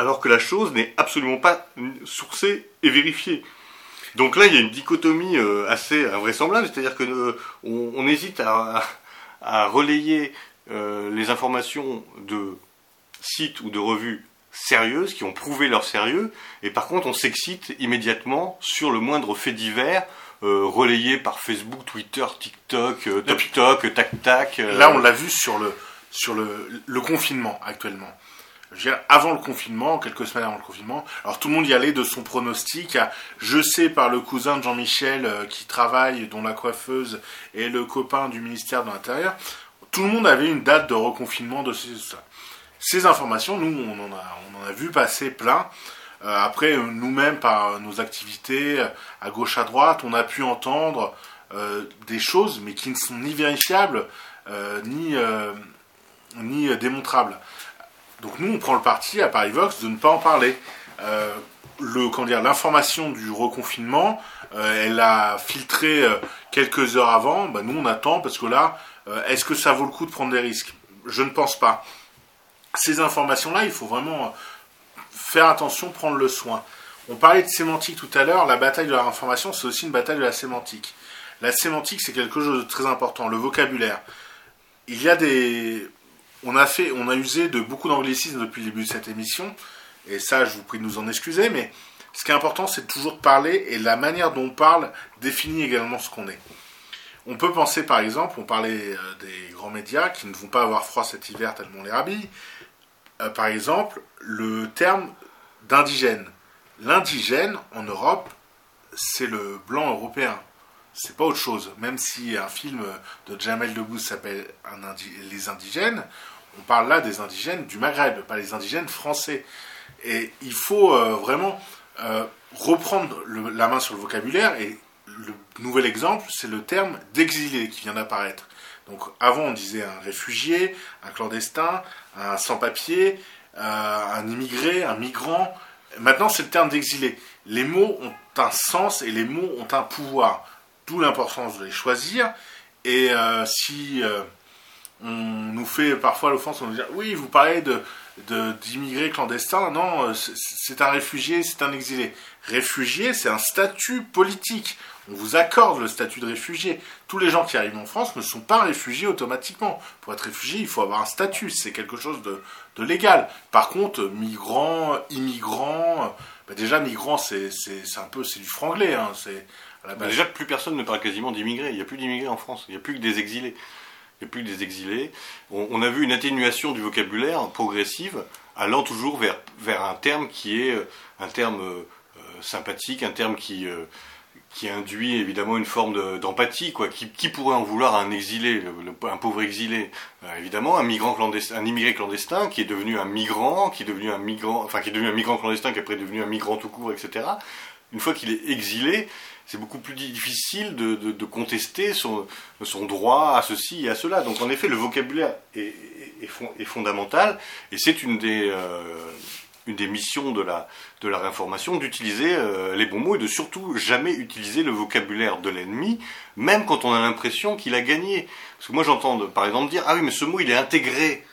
alors que la chose n'est absolument pas sourcée et vérifiée. Donc là, il y a une dichotomie euh, assez invraisemblable, c'est-à-dire que euh, on, hésite à, à relayer les informations de sites ou de revues sérieuses qui ont prouvé leur sérieux, et par contre on s'excite immédiatement sur le moindre fait divers euh, relayé par Facebook, Twitter, TikTok, euh, TikTok, Tac Tac. Euh. Là, on l'a vu sur le sur le, le confinement actuellement. Je veux dire, avant le confinement, quelques semaines avant le confinement, alors tout le monde y allait de son pronostic à je sais par le cousin de Jean-Michel qui travaille, dont la coiffeuse est le copain du ministère de l'Intérieur. Tout le monde avait une date de reconfinement de ces, ces informations. Nous, on en a, vu passer plein. Euh, après, nous-mêmes, par nos activités, euh, à gauche, à droite, on a pu entendre euh, des choses, mais qui ne sont ni vérifiables, ni démontrables. Donc nous, on prend le parti à Paris Vox de ne pas en parler. l'information du reconfinement, elle a filtré quelques heures avant. Bah, nous, on attend parce que là, est-ce que ça vaut le coup de prendre des risques? Je ne pense pas. Ces informations-là, il faut vraiment faire attention, prendre le soin. On parlait de sémantique tout à l'heure, la bataille de la information, c'est aussi une bataille de la sémantique. La sémantique, c'est quelque chose de très important, le vocabulaire. Il y a des... On a, fait, on a usé de beaucoup d'anglicismes depuis le début de cette émission, et ça, je vous prie de nous en excuser, mais ce qui est important, c'est toujours de parler, et la manière dont on parle définit également ce qu'on est. On peut penser, par exemple, on parlait euh, des grands médias qui ne vont pas avoir froid cet hiver tellement les rhabille, euh, par exemple, le terme d'indigène. L'indigène, en Europe, c'est le blanc européen. C'est pas autre chose. Même si un film de Jamel Debbouze s'appelle Les Indigènes, on parle là des indigènes du Maghreb, pas les indigènes français. Et il faut euh, vraiment euh, reprendre la main sur le vocabulaire. Et le nouvel exemple, c'est le terme d'exilé qui vient d'apparaître. Donc avant, on disait un réfugié, un clandestin, un sans-papier, euh, un immigré, un migrant. Maintenant, c'est le terme d'exilé. Les mots ont un sens et les mots ont un pouvoir. D'où l'importance de les choisir. Et euh, si euh, on nous fait parfois l'offense, on nous dit oui, vous parlez de d'immigrés clandestins. Non, c'est un réfugié, c'est un exilé. Réfugié, c'est un statut politique on vous accorde le statut de réfugié. Tous les gens qui arrivent en France ne sont pas réfugiés automatiquement. Pour être réfugié, il faut avoir un statut, c'est quelque chose de, légal. Par contre, migrants, immigrants, bah déjà migrants, c'est un peu c'est du franglais. Hein, bah déjà, plus personne ne parle quasiment d'immigrés. Il n'y a plus d'immigrés en France. Il n'y a plus que des exilés. Il n'y a plus que des exilés. On, a vu une atténuation du vocabulaire progressive, allant toujours vers, vers un terme qui est euh, un terme euh, sympathique, un terme qui, euh, qui induit évidemment une forme d'empathie, quoi. Qui, pourrait en vouloir à un exilé, un pauvre exilé euh, Évidemment, un migrant clandestin, un immigré clandestin qui est devenu un migrant, qui est devenu un migrant, enfin qui est devenu un migrant clandestin, qui est après devenu un migrant tout court, etc. Une fois qu'il est exilé, c'est beaucoup plus difficile de, contester son, son, droit à ceci et à cela. Donc en effet, le vocabulaire est, est, fondamental, et c'est une des euh, une des missions de la, de la réinformation, d'utiliser euh, les bons mots et de surtout jamais utiliser le vocabulaire de l'ennemi, même quand on a l'impression qu'il a gagné. Parce que moi j'entends par exemple dire Ah oui, mais ce mot il est intégré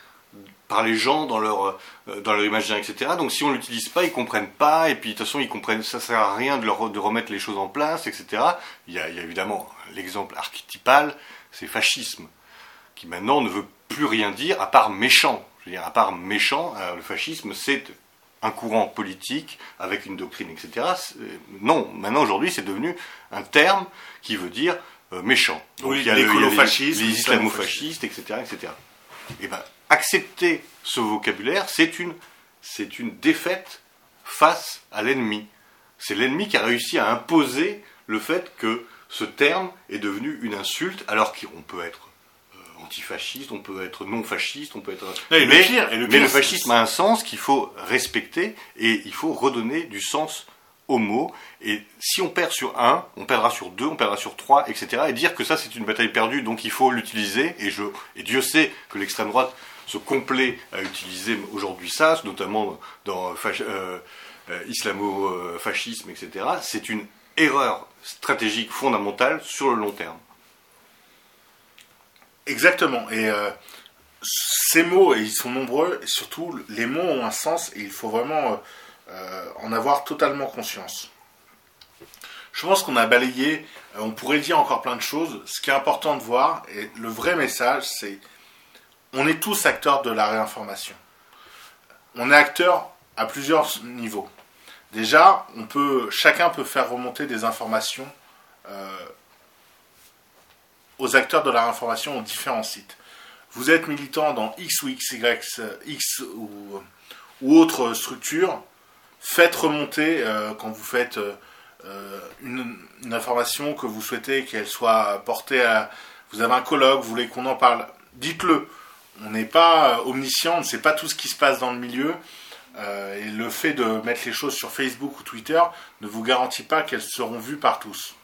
par les gens dans leur, euh, dans leur imaginaire, etc. Donc si on l'utilise pas, ils comprennent pas, et puis de toute façon ils comprennent, ça sert à rien de, leur, de remettre les choses en place, etc. Il y a, il y a évidemment l'exemple archétypal, c'est fascisme, qui maintenant ne veut plus rien dire à part méchant. Je veux dire, à part méchant, euh, le fascisme c'est un courant politique avec une doctrine, etc. Non, maintenant aujourd'hui c'est devenu un terme qui veut dire euh, méchant. Donc, il y a les, les, islamo-fascistes, etc., etc. Et ben, accepter ce vocabulaire, c'est une, c'est une défaite face à l'ennemi. C'est l'ennemi qui a réussi à imposer le fait que ce terme est devenu une insulte, alors qu'on peut être antifasciste, on peut être non fasciste, on peut être. Et le mais, pire- et le mais fascisme a un sens qu'il faut respecter et il faut redonner du sens aux mots. Et si on perd sur un, on perdra sur deux, on perdra sur trois, etc. Et dire que ça c'est une bataille perdue, donc il faut l'utiliser. Et je et Dieu sait que l'extrême droite se complaît à utiliser aujourd'hui ça, notamment dans fach- euh, euh, islamo-fascisme, etc. C'est une erreur stratégique fondamentale sur le long terme. Exactement. Et euh, ces mots, et ils sont nombreux, et surtout les mots ont un sens et il faut vraiment euh, euh, en avoir totalement conscience. Je pense qu'on a balayé, euh, on pourrait dire encore plein de choses. Ce qui est important de voir, et le vrai message, c'est on est tous acteurs de la réinformation. On est acteurs à plusieurs niveaux. Déjà, chacun peut faire remonter des informations euh, aux acteurs de la réinformation aux différents sites. Vous êtes militant dans X ou XY, X ou, ou autre structure, faites remonter euh, quand vous faites euh, une, une information que vous souhaitez qu'elle soit portée à... Vous avez un colloque, vous voulez qu'on en parle, dites-le. On n'est pas euh, omniscient, on ne sait pas tout ce qui se passe dans le milieu. euh, et le fait de mettre les choses sur Facebook ou Twitter ne vous garantit pas qu'elles seront vues par tous.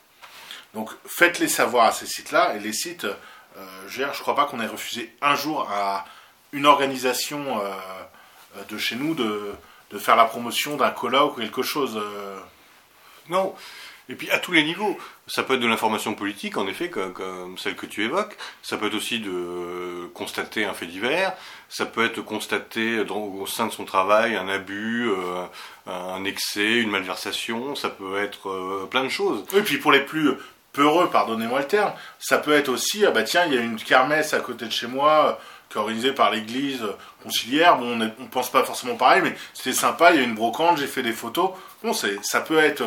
Donc faites-les savoir à ces sites-là. Et les sites, euh, je je crois pas qu'on ait refusé un jour à une organisation de chez nous de, de faire la promotion d'un colloque ou quelque chose. Non. Et puis à tous les niveaux. Ça peut être de l'information politique, en effet, comme, celle que tu évoques. Ça peut être aussi de constater un fait divers. Ça peut être constater au sein de son travail un abus, euh, un excès, une malversation. Ça peut être euh, plein de choses. Oui, puis pour les plus peureux, pardonnez-moi le terme, ça peut être aussi, ah bah tiens, il y a une kermesse à côté de chez moi, euh, qui est organisée par l'église conciliaire. Bon, on ne pense pas forcément pareil, mais c'était sympa, il y a une brocante, j'ai fait des photos. Bon, ça peut être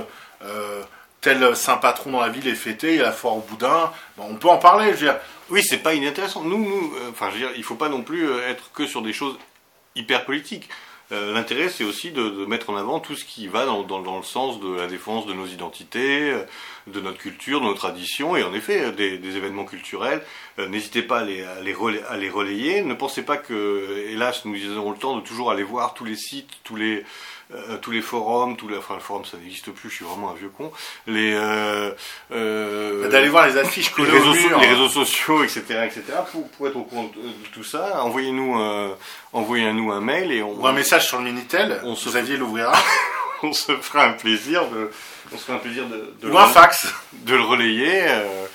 tel saint patron dans la ville est fêté, il y a la foire au boudin. Bon, on peut en parler, je veux dire. Oui, c'est pas inintéressant. Nous, nous, euh, enfin, je veux dire, il faut pas non plus euh, être que sur des choses hyper politiques. Euh, L'intérêt, c'est aussi de, mettre en avant tout ce qui va dans, le sens de la défense de nos identités, de notre culture, de nos traditions, et en effet, des, événements culturels. N'hésitez pas à les, à les relayer. Ne pensez pas que, hélas, nous aurons le temps de toujours aller voir tous les sites, tous les, euh, tous les forums, les, enfin, le forum, ça n'existe plus, je suis vraiment un vieux con. Les, euh, euh, D'aller voir les affiches les réseaux, mur. les réseaux sociaux, etc., etc., pour, pour être au courant de, tout ça, envoyez-nous, euh, envoyez-nous un mail et on, Ou un message sur le Minitel, On se- Xavier l'ouvrira. on se fera un plaisir de, on se fera un plaisir de, de, Ou un fax. de le relayer. euh,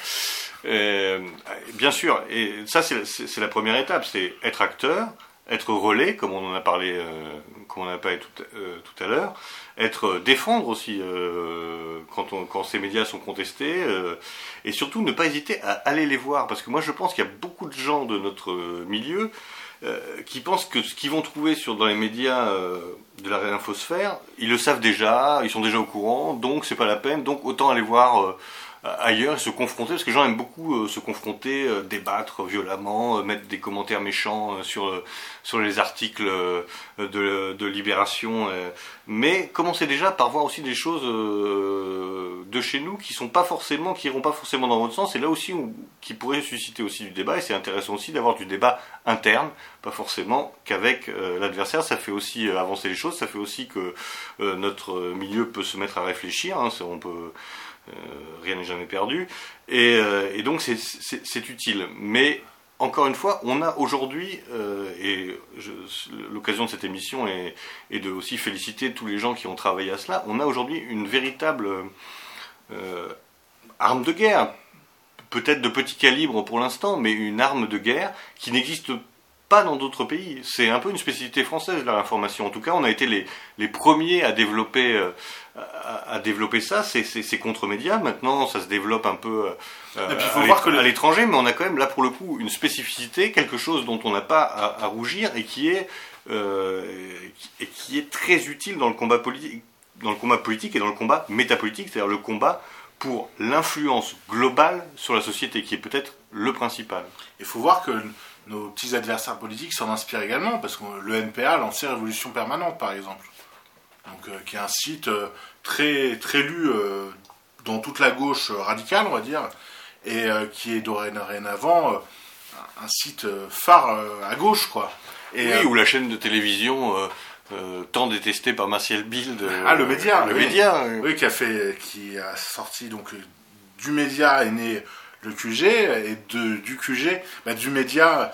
euh, bien sûr, et ça c'est la première étape, c'est être acteur, être relais, comme on en a parlé, euh, comme on a parlé tout, euh, tout à l'heure, être euh, défendre aussi quand, quand ces médias sont contestés, et surtout ne pas hésiter à aller les voir, parce que moi je pense qu'il y a beaucoup de gens de notre milieu qui pensent que ce qu'ils vont trouver sur, dans les médias de la réinfosphère, ils le savent déjà, ils sont déjà au courant, donc c'est pas la peine, donc autant aller voir ailleurs se confronter, parce que les gens aiment beaucoup euh, se confronter, euh, débattre violemment, euh, mettre des commentaires méchants sur, sur les articles de, de Libération, mais commencez déjà par voir aussi des choses de chez nous qui sont pas forcément, qui iront pas forcément dans votre sens, et là aussi où- qui pourraient susciter aussi du débat, et c'est intéressant aussi d'avoir du débat interne, pas forcément qu'avec l'adversaire, ça fait aussi avancer les choses, ça fait aussi que notre milieu peut se mettre à réfléchir, hein, on peut rien n'est jamais perdu. Et, euh, donc c'est- utile. Mais encore une fois, on a aujourd'hui, euh, et l'occasion de cette émission est, de aussi féliciter tous les gens qui ont travaillé à cela, on a aujourd'hui une véritable euh, arme de guerre, peut-être de petit calibre pour l'instant, mais une arme de guerre qui n'existe pas dans d'autres pays. C'est un peu une spécificité française, la information. En tout cas, on a été les, les premiers à développer, euh, à, à développer ça. C'est c'est- c'est contre-médias. Maintenant, ça se développe un peu euh, Et puis, il faut à voir l'étr- que le- à l'étranger, mais on a quand même là pour le coup une spécificité, quelque chose dont on n'a pas à, à rougir et qui est euh, et qui est très utile dans le combat politique, dans le combat politique et dans le combat métapolitique, c'est-à-dire le combat pour l'influence globale sur la société, qui est peut-être le principal. Il faut voir que nos petits adversaires politiques s'en inspirent également, parce que le NPA a lancé Révolution Permanente, par exemple. Donc, euh, qui est un site euh, très, très lu euh, dans toute la gauche radicale, on va dire, et qui est dorénavant un site phare à gauche, quoi. Et, oui, ou la chaîne de télévision tant détestée par Martial Bild. ah, le média. Le média. Oui, qui a fait, qui a sorti donc du média est né le QG et de, du QG, bah, du média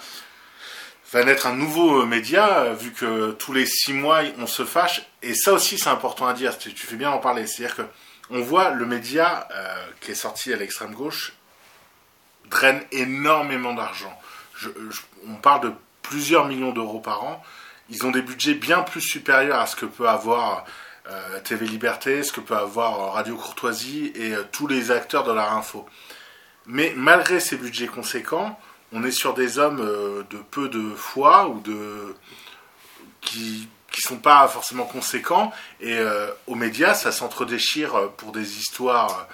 va naître un nouveau média, vu que tous les six mois on se fâche. Et ça aussi c'est important à dire, tu, fais bien en parler. C'est-à-dire que on voit le média euh, qui est sorti à l'extrême gauche draine énormément d'argent. on parle de plusieurs millions d'euros par an. Ils ont des budgets bien plus supérieurs à ce que peut avoir euh, TV Liberté, ce que peut avoir Radio Courtoisie et euh, tous les acteurs de la info. Mais malgré ces budgets conséquents, on est sur des hommes euh, de peu de foi ou de qui qui sont pas forcément conséquents. Et euh, aux médias ça s'entre-déchire pour des histoires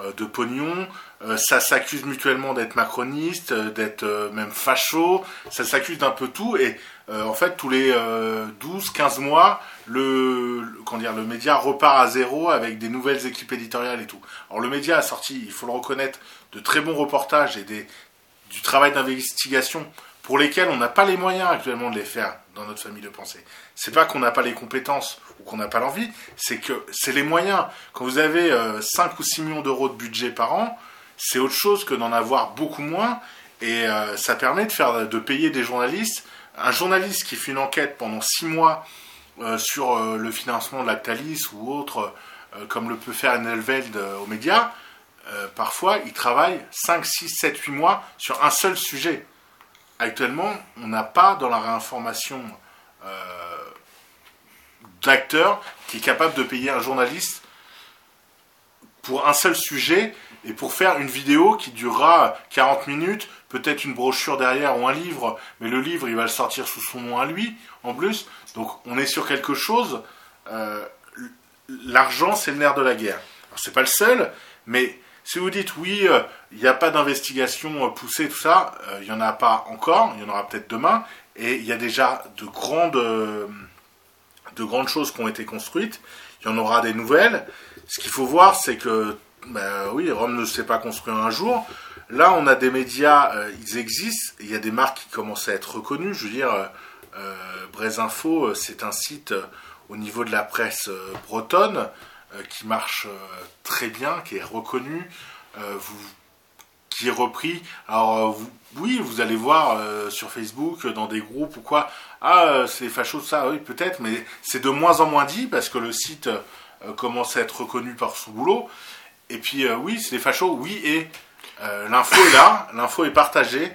euh, de pognon, ça s'accuse mutuellement d'être macroniste, d'être même facho, ça s'accuse d'un peu tout. Et en fait tous les 12-15 mois le, dire, le média repart à zéro avec des nouvelles équipes éditoriales et tout. Alors le média a sorti, il faut le reconnaître, de très bons reportages et du travail d'investigation pour lesquels on n'a pas les moyens actuellement de les faire dans notre famille de pensée. C'est pas qu'on n'a pas les compétences ou qu'on n'a pas l'envie, c'est que c'est les moyens. Quand vous avez 5 euh, ou 6 millions d'euros de budget par an, c'est autre chose que d'en avoir beaucoup moins et euh, ça permet de faire de payer des journalistes. Un journaliste qui fait une enquête pendant 6 mois sur le financement de Lactalis ou autre, comme le peut faire Nelveld aux médias, euh, parfois, ils travaillent 5, 6, 7, 8 mois sur un seul sujet. Actuellement, on n'a pas dans la réinformation euh, d'acteur qui est capable de payer un journaliste pour un seul sujet et pour faire une vidéo qui durera 40 minutes, peut-être une brochure derrière ou un livre, mais le livre, il va le sortir sous son nom à lui, en plus. Donc, on est sur quelque chose. Euh, l'argent, c'est le nerf de la guerre. C'est pas le seul, mais si vous dites oui, euh, il n'y a pas d'investigation euh, poussée, tout ça, euh, il n'y en a pas encore, il y en aura peut-être demain, et il y a déjà de grandes, de grandes choses qui ont été construites, il y en aura des nouvelles. Ce qu'il faut voir, c'est que, ben oui, Rome ne s'est pas construit un jour. Là, on a des médias, ils existent, il y a des marques qui commencent à être reconnues. Je veux dire, euh, Info, c'est un site au niveau de la presse bretonne. Euh, qui marche euh, très bien, qui est reconnu, euh, qui est repris. Alors oui, vous allez voir sur Facebook, dans des groupes ou quoi, ah c'est facho ça, oui peut-être, mais c'est de moins en moins dit parce que le site commence à être reconnu par son boulot. Et puis oui, c'est des fachos, oui, et l'info est là, l'info est partagée,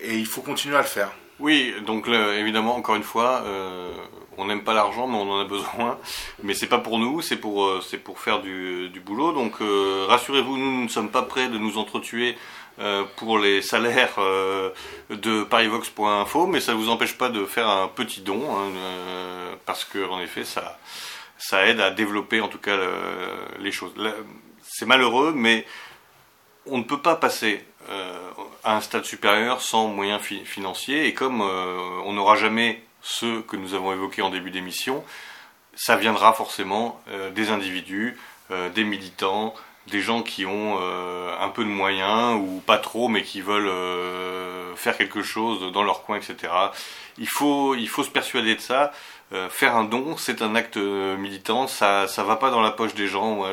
et il faut continuer à le faire. Oui, donc évidemment, encore une fois, on n'aime pas l'argent, mais on en a besoin. Mais c'est pas pour nous, c'est pour, euh, c'est pour faire du, boulot. Donc euh, rassurez-vous, nous, nous ne sommes pas prêts de nous entretuer euh, pour les salaires de parivox.info, mais ça ne vous empêche pas de faire un petit don, hein, parce que en effet, ça, ça aide à développer en tout cas les choses. C'est malheureux, mais on ne peut pas passer à un stade supérieur sans moyens financiers, et comme on n'aura jamais ceux que nous avons évoqués en début d'émission, ça viendra forcément euh, des individus, euh, des militants, des gens qui ont euh, un peu de moyens ou pas trop, mais qui veulent faire quelque chose dans leur coin, etc. Il faut, il faut se persuader de ça. faire un don, c'est un acte militant. Ça, ça va pas dans la poche des gens.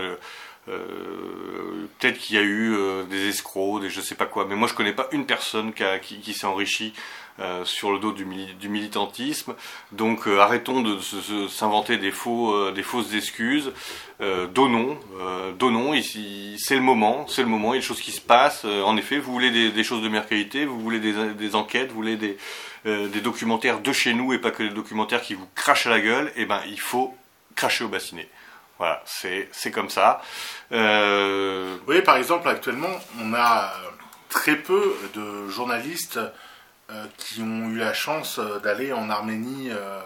Peut-être qu'il y a eu des escrocs, des je sais pas quoi, mais moi je connais pas une personne qui, s'est enrichie euh, sur le dos du, militantisme. Donc euh, arrêtons de s'inventer des, euh, fausses excuses. donnons, donnons. C'est le moment, c'est le moment. Il y a des choses qui se passent. en effet, vous voulez des, choses de meilleure qualité, vous voulez des, enquêtes, vous voulez des, des documentaires de chez nous et pas que des documentaires qui vous crachent à la gueule. Et eh ben, il faut cracher au bassinet. Voilà, c'est comme ça. Oui, par exemple, actuellement, on a très peu de journalistes euh, qui ont eu la chance euh, d'aller en Arménie euh,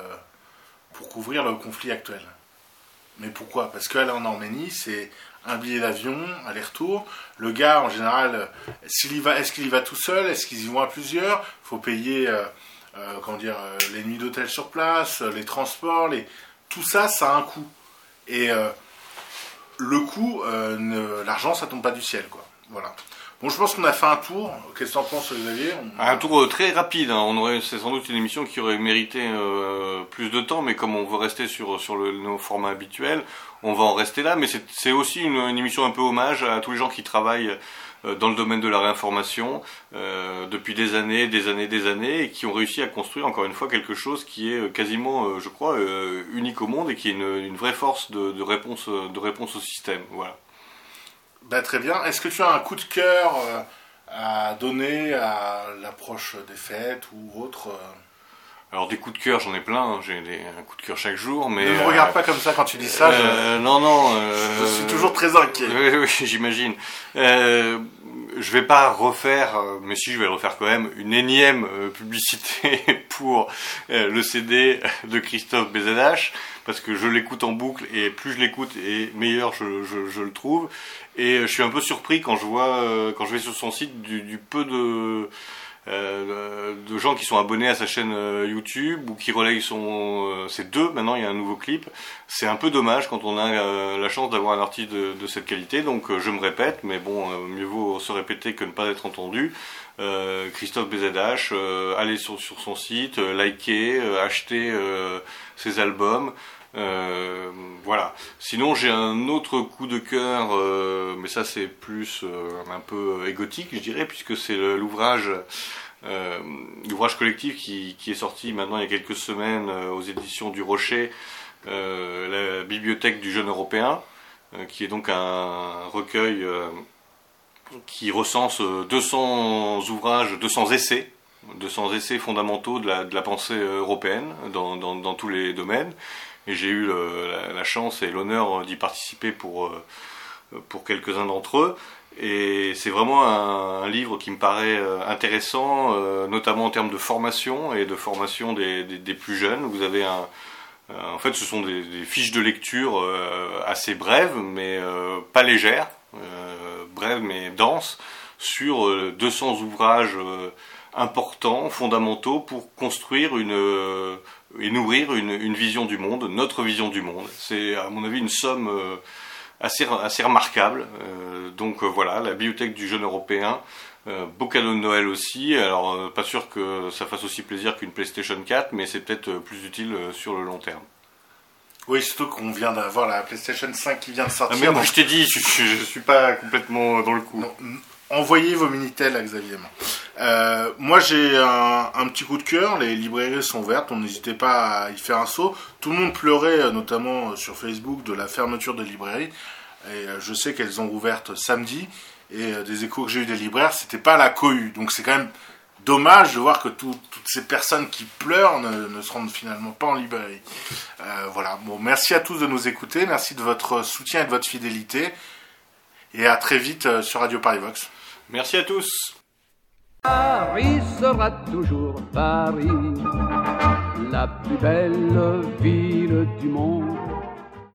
pour couvrir le conflit actuel. Mais pourquoi? Parce qu'aller en Arménie, c'est un billet d'avion, aller-retour. Le gars, en général, est-ce qu'il y va tout seul? Est-ce qu'ils y vont à plusieurs? Il faut payer comment dire, les nuits d'hôtel sur place, les transports, tout ça, ça a un coût. Et le coût, l'argent, ça tombe pas du ciel. Quoi. Voilà. Bon, je pense qu'on a fait un tour. Qu'est-ce que tu en penses, Xavier? Un tour euh, très rapide. Hein. On aurait, c'est sans doute une émission qui aurait mérité euh, plus de temps, mais comme on veut rester sur sur le, nos formats habituels, on va en rester là. Mais c'est aussi une, émission un peu hommage à tous les gens qui travaillent euh, dans le domaine de la réinformation euh, depuis des années, des années, des années, et qui ont réussi à construire encore une fois quelque chose qui est quasiment, je crois, unique au monde et qui est une, vraie force de, réponse de réponse au système. Voilà. Bah, très bien. Est-ce que tu as un coup de cœur euh, à donner à l'approche des fêtes ou autre euh alors des coups de cœur, j'en ai plein, hein. j'ai un coup de cœur chaque jour, mais... Ne me regarde pas comme ça quand tu dis ça. Euh, Non, non. je suis toujours très inquiet. Oui, oui, j'imagine. Euh, je vais pas refaire, mais si je vais refaire quand même, une énième publicité pour le CD de Christophe BZH, parce que je l'écoute en boucle, et plus je l'écoute, et meilleur je, je, je, le trouve. Et je suis un peu surpris quand je vois, quand je vais sur son site, du, du peu de euh, de gens qui sont abonnés à sa chaîne euh, YouTube ou qui relayent son. Euh, c'est deux maintenant, il y a un nouveau clip. C'est un peu dommage quand on a euh, la chance d'avoir un artiste de, de, cette qualité. Donc je me répète, mais bon, mieux vaut se répéter que ne pas être entendu. Christophe BZH, allez sur, sur, son site, likez, achetez ses albums. Euh, voilà. Sinon, j'ai un autre coup de cœur, euh, mais ça c'est plus euh, un peu égotique, je dirais, puisque c'est l'ouvrage, l'ouvrage collectif qui, qui, est sorti maintenant il y a quelques semaines aux éditions du Rocher, la bibliothèque du jeune européen, qui est donc un recueil qui recense 200 ouvrages, 200 essais 200 essais fondamentaux de la, pensée européenne dans, dans, dans, tous les domaines et j'ai eu la, chance et l'honneur d'y participer pour, euh, pour quelques-uns d'entre eux. Et c'est vraiment un, livre qui me paraît euh, intéressant, euh, notamment en termes de formation et de formation des, plus jeunes. Vous avez un, en fait, ce sont des fiches de lecture assez brèves, mais pas légères, brèves mais denses, sur 200 ouvrages importants, fondamentaux pour construire une et nourrir une, une, vision du monde, notre vision du monde. C'est à mon avis une somme euh, assez, assez remarquable. Euh, donc euh, voilà, la bibliothèque du jeune européen, beau cadeau de Noël aussi. Alors pas sûr que ça fasse aussi plaisir qu'une PlayStation 4, mais c'est peut-être plus utile sur le long terme. Oui, surtout qu'on vient d'avoir la PlayStation 5 qui vient de sortir. Ah, mais moi, je t'ai dit, je, je, suis pas complètement dans le coup. Non, envoyez vos Minitel à Xavier. Euh, moi, j'ai un, petit coup de cœur. Les librairies sont ouvertes. On n'hésitait pas à y faire un saut. Tout le monde pleurait, euh, notamment euh, sur Facebook, de la fermeture des librairies. Et je sais qu'elles ont ouvertes samedi. Et des échos que j'ai eu des libraires, c'était pas la cohue. Donc c'est quand même dommage de voir que tout, toutes ces personnes qui pleurent ne, se rendent finalement pas en librairie. Voilà. Bon, merci à tous de nous écouter. Merci de votre soutien et de votre fidélité. Et à très vite sur Radio Paris Vox. Merci à tous. Paris sera toujours Paris, la plus belle ville du monde.